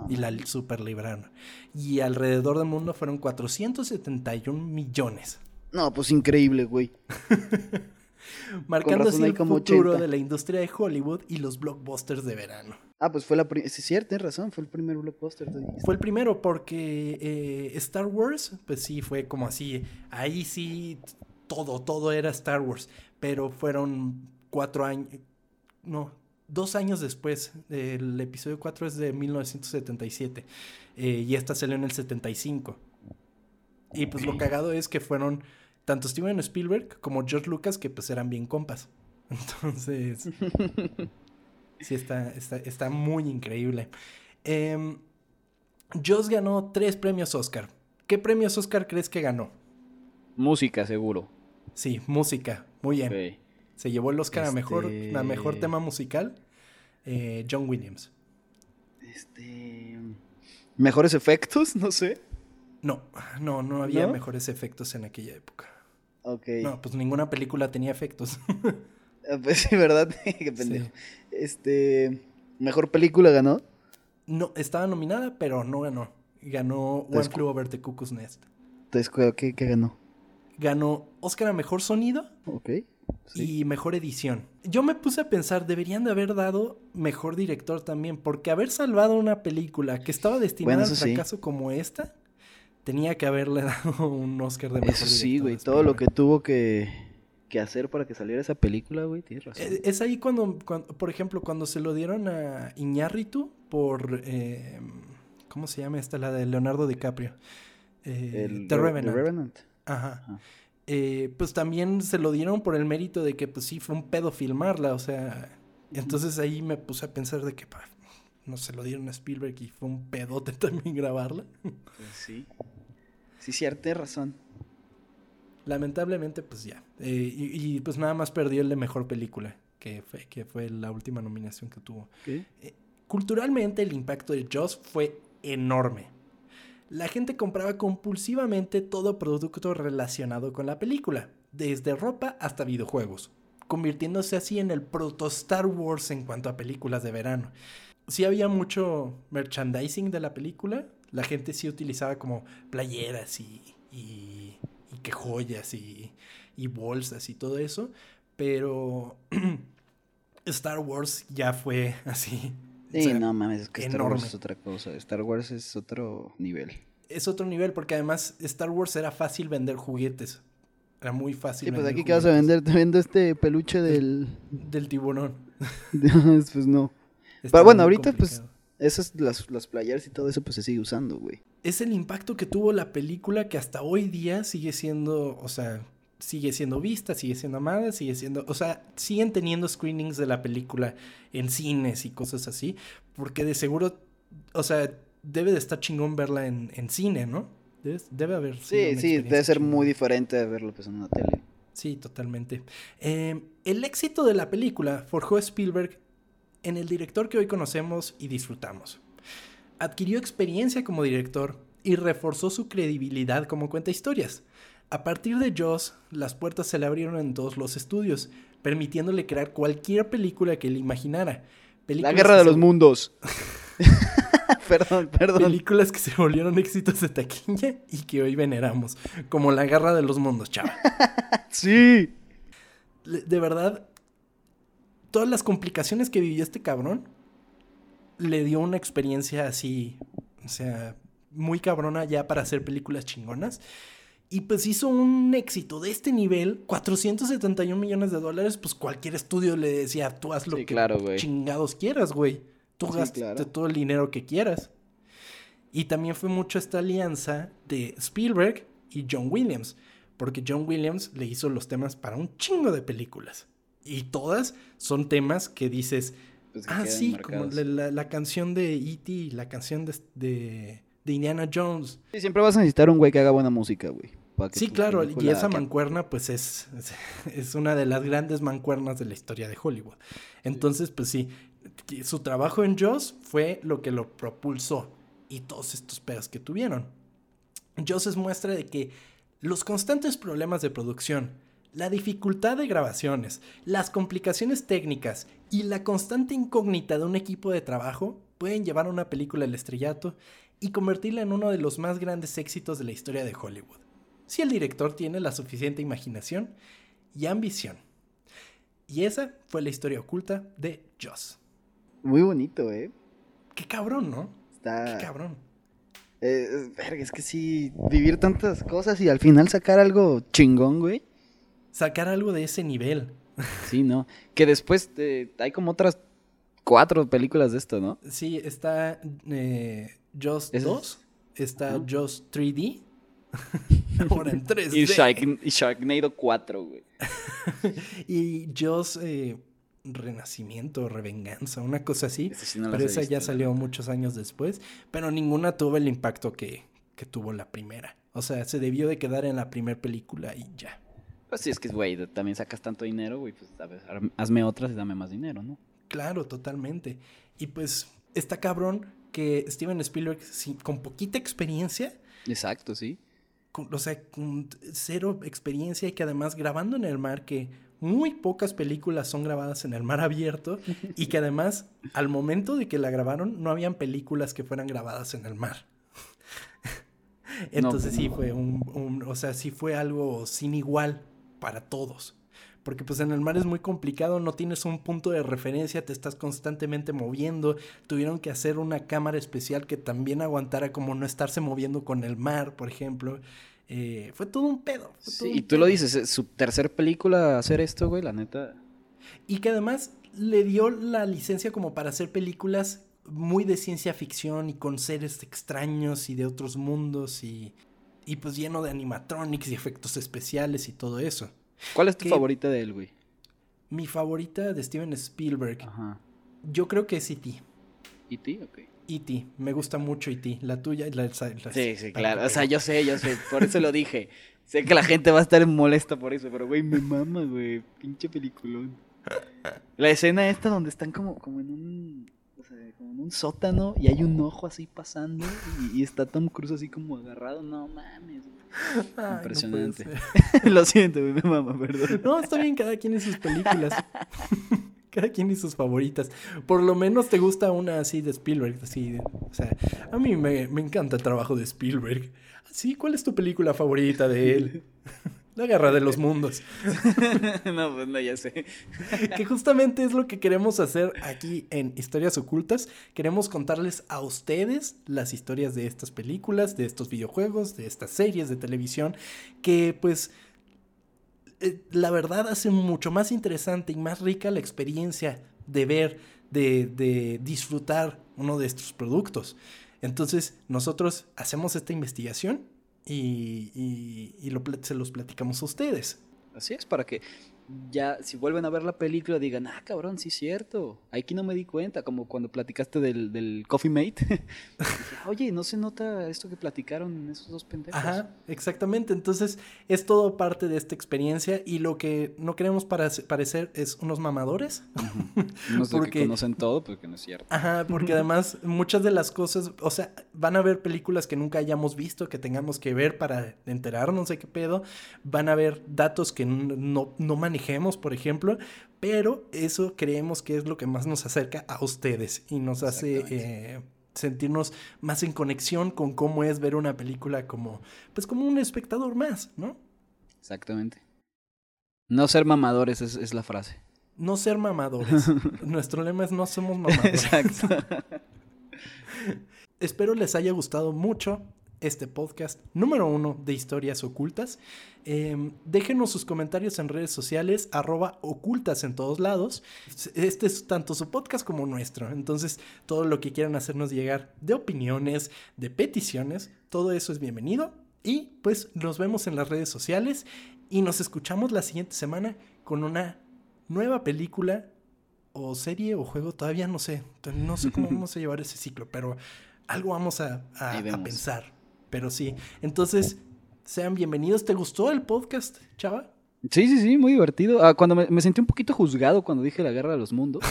y la super libraron. Y alrededor del mundo fueron 471 millones. No, pues increíble, güey. Marcando así el futuro de la industria de Hollywood y los blockbusters de verano. Ah, pues fue la primera. Sí, cierto, tienes razón, fue el primer blockbuster. De... Fue el primero porque eh, Star Wars, pues sí, fue como así. Ahí sí, todo, todo era Star Wars. Pero fueron cuatro años, no, dos años después. El episodio 4 es de 1977 eh, y esta salió en el 75. Y pues lo cagado es que fueron tanto Steven Spielberg como George Lucas que pues eran bien compas. Entonces, sí está, está, muy increíble. Eh, Joss ganó tres premios Oscar. ¿Qué premios Oscar crees que ganó? Música, seguro. Sí, música. Muy bien. Se llevó el Oscar a, mejor, a mejor este tema musical. Eh, John Williams. Este. ¿Mejores efectos? No sé. No, no, no había mejores efectos en aquella época. Ok. No, pues ninguna película tenía efectos. Ah, pues sí, ¿verdad? Qué pendejo. Este. ¿Mejor película ganó? No, estaba nominada, pero no ganó. Ganó One Flew Over the Cuckoo's Nest. Entonces, ¿qué, ¿qué ganó? Ganó Oscar a Mejor Sonido. Ok y mejor edición. Yo me puse a pensar, deberían de haber dado mejor director también, porque haber salvado una película que estaba destinada al fracaso como esta, tenía que haberle dado un Oscar de mejor Eso sí, güey, todo lo que tuvo que, hacer para que saliera esa película, güey, tienes razón. Eh, es, ahí cuando, por ejemplo, cuando se lo dieron a Iñárritu por, eh, ¿cómo se llama esta? La de Leonardo DiCaprio. Eh, The Revenant. Ajá. Eh, pues también se lo dieron por el mérito de que pues sí fue un pedo filmarla, o sea, entonces ahí me puse a pensar de que no se lo dieron a Spielberg y fue un pedote también grabarla. Pues sí, sí, cierta razón. Lamentablemente, pues ya. Eh, y, pues nada más perdió el de mejor película, que fue, que fue la última nominación que tuvo. Eh, culturalmente, el impacto de Joss fue enorme la gente compraba compulsivamente todo producto relacionado con la película, desde ropa hasta videojuegos, convirtiéndose así en el proto Star Wars en cuanto a películas de verano. Sí había mucho merchandising de la película, la gente sí utilizaba como playeras y, y, que joyas y, y bolsas y todo eso, pero Star Wars ya fue así. Sí, no mames, es que Star Wars es otra cosa. Star Wars es otro nivel. Es otro nivel porque además Star Wars era fácil vender juguetes. Era muy fácil. Sí, pues aquí qué vas a vender, te vendo este peluche del... Del tiburón. pues no. Pero bueno, ahorita pues esas, las, las playeras y todo eso pues se sigue usando, güey. Es el impacto que tuvo la película que hasta hoy día sigue siendo, o sea, sigue siendo vista, sigue siendo amada, sigue siendo, o sea, siguen teniendo screenings de la película en cines y cosas así, porque de seguro, o sea, debe de estar chingón verla en, en cine, ¿no? Debe, haber. Sí, sí, debe ser muy diferente de verlo pues, en una tele. Sí, totalmente. Em, el éxito de la película forjó a Spielberg en el director que hoy conocemos y disfrutamos. Adquirió experiencia como director y reforzó su credibilidad como cuenta historias. A partir de Jaws, las puertas se le abrieron en todos los estudios, permitiéndole crear cualquier película que él imaginara. la Guerra de los Mundos. perdón, perdón. Películas que se volvieron éxitos de taquilla y que hoy veneramos, como La Guerra de los Mundos, chaval. sí. De verdad, todas las complicaciones que vivió este cabrón le dio una experiencia así, o sea, muy cabrona ya para hacer películas chingonas. Y pues hizo un éxito de este nivel, 471 millones de dólares, pues cualquier estudio le decía, tú haz lo que chingados quieras, güey. Tú sí, todo el dinero que quieras. Y también fue mucho esta alianza de Spielberg y John Williams, porque John Williams le hizo los temas para un chingo de películas. Y todas son temas que dices, pues ah, sí, como la, canción de E.T., la canción de, de, de Indiana Jones. Sí, siempre vas a necesitar un güey que haga buena música, güey. Sí, claro, y esa mancuerna pues es, es, una de las grandes mancuernas de la historia de Hollywood. Entonces, pues sí, su trabajo en Joss fue lo que lo propulsó y todos estos pedos que tuvieron. Joss es muestra de que los constantes problemas de producción, la dificultad de grabaciones, las complicaciones técnicas y la constante incógnita de un equipo de trabajo pueden llevar a una película al estrellato y convertirla en uno de los más grandes éxitos de la historia de Hollywood si el director tiene la suficiente imaginación y ambición. Y esa fue la historia oculta de Joss. Muy bonito, ¿eh? Qué cabrón, ¿no? Está... Qué cabrón. Eh, es que sí, vivir tantas cosas y al final sacar algo chingón, güey. Sacar algo de ese nivel. Sí, ¿no? Que después eh, hay como otras cuatro películas de esto, ¿no? Sí, está eh, Joss 2, está Joss 3D, Ahora en 3D. Y, Sharknado 4, güey. y Joss eh, Renacimiento, Revenganza, una cosa así. pero esa ya salió muchos años después. Pero ninguna tuvo el impacto que, que tuvo la primera. O sea, se debió de quedar en la primera película y ya. Pues sí, es que, güey, también sacas tanto dinero, güey, pues a ver, hazme otras y dame más dinero, ¿no? Claro, totalmente. Y pues está cabrón que Steven Spielberg, con poquita experiencia. Exacto, sí o sea, con cero experiencia y que además grabando en el mar, que muy pocas películas son grabadas en el mar abierto y que además al momento de que la grabaron no habían películas que fueran grabadas en el mar. Entonces sí fue un, o sea, sí fue algo sin igual para todos. Porque pues en el mar es muy complicado, no tienes un punto de referencia, te estás constantemente moviendo. Tuvieron que hacer una cámara especial que también aguantara como no estarse moviendo con el mar, por ejemplo. Eh, fue todo un pedo. sí, y tú lo dices, su tercer película hacer esto, güey, la neta. Y que además le dio la licencia como para hacer películas muy de ciencia ficción y con seres extraños y de otros mundos y, y pues lleno de animatronics y efectos especiales y todo eso. ¿Cuál es tu favorita de él, güey? Mi favorita de Steven Spielberg. Ajá. Yo creo que es E.T. ¿E.T? Ok. E.T. Me gusta mucho E.T. La tuya y la, la, Sí, sí, claro. O sea, yo sé, yo sé. Por eso lo dije. sé que la gente va a estar molesta por eso, pero, güey, me mama, güey. Pinche peliculón. La escena esta donde están como, como en un... Como en un sótano y hay un ojo así pasando y, y está Tom Cruise así como agarrado. No mames. Impresionante. Lo siento, mi mamá, perdón. No, está bien, cada quien y sus películas. cada quien y sus favoritas. Por lo menos te gusta una así de Spielberg. Así, o sea, a mí me, encanta el trabajo de Spielberg. Sí, ¿cuál es tu película favorita de él? La guerra de los mundos. no, pues no, ya sé. que justamente es lo que queremos hacer aquí en Historias Ocultas. Queremos contarles a ustedes las historias de estas películas, de estos videojuegos, de estas series de televisión, que pues eh, la verdad hace mucho más interesante y más rica la experiencia de ver, de, de disfrutar uno de estos productos. Entonces nosotros hacemos esta investigación y, y, lo, se los platicamos a ustedes. Así es, para que ya si vuelven a ver la película digan, ah, cabrón, sí es cierto, aquí no me di cuenta, como cuando platicaste del, del Coffee Mate. Oye, no se nota esto que platicaron esos dos pendejos. Ajá, exactamente, entonces es todo parte de esta experiencia y lo que no queremos parecer es unos mamadores. No sé porque conocen todo, porque no es cierto. Ajá, porque además muchas de las cosas, o sea, van a ver películas que nunca hayamos visto, que tengamos que ver para enterarnos de qué pedo, van a ver datos que no, no manejamos por ejemplo, pero eso creemos que es lo que más nos acerca a ustedes y nos hace eh, sentirnos más en conexión con cómo es ver una película como, pues como un espectador más, ¿no? Exactamente. No ser mamadores es, es la frase. No ser mamadores. Nuestro lema es no somos mamadores. Exacto. Espero les haya gustado mucho este podcast número uno de historias ocultas. Em, déjenos sus comentarios en redes sociales, arroba ocultas en todos lados. Este es tanto su podcast como nuestro. Entonces, todo lo que quieran hacernos llegar de opiniones, de peticiones, todo eso es bienvenido. Y pues nos vemos en las redes sociales y nos escuchamos la siguiente semana con una nueva película o serie o juego, todavía no sé. No sé cómo vamos a llevar ese ciclo, pero algo vamos a, a pensar. Pero sí, entonces, sean bienvenidos. ¿Te gustó el podcast, chava? Sí, sí, sí, muy divertido. Ah, cuando me, sentí un poquito juzgado cuando dije la guerra de los mundos.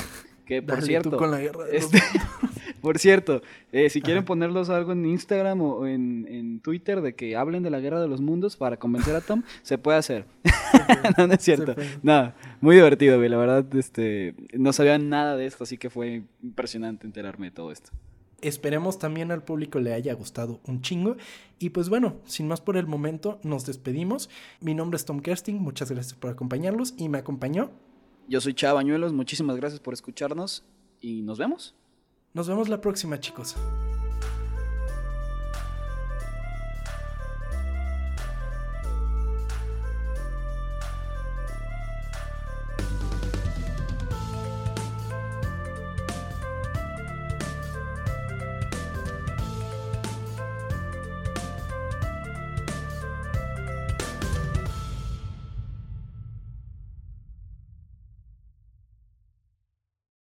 Que por cierto. con la guerra de este, por cierto, eh, si quieren ponerlos algo en Instagram o en, Twitter de que hablen de la guerra de los mundos para convencer a Tom, se puede hacer. no, no es cierto. Nada, muy divertido, güey. La verdad, este, no sabía nada de esto, así que fue impresionante enterarme de todo esto. Esperemos también al público le haya gustado un chingo. Y pues bueno, sin más por el momento, nos despedimos. Mi nombre es Tom Kersting, muchas gracias por acompañarlos y me acompañó. Yo soy Chava Bañuelos, muchísimas gracias por escucharnos y nos vemos. Nos vemos la próxima, chicos.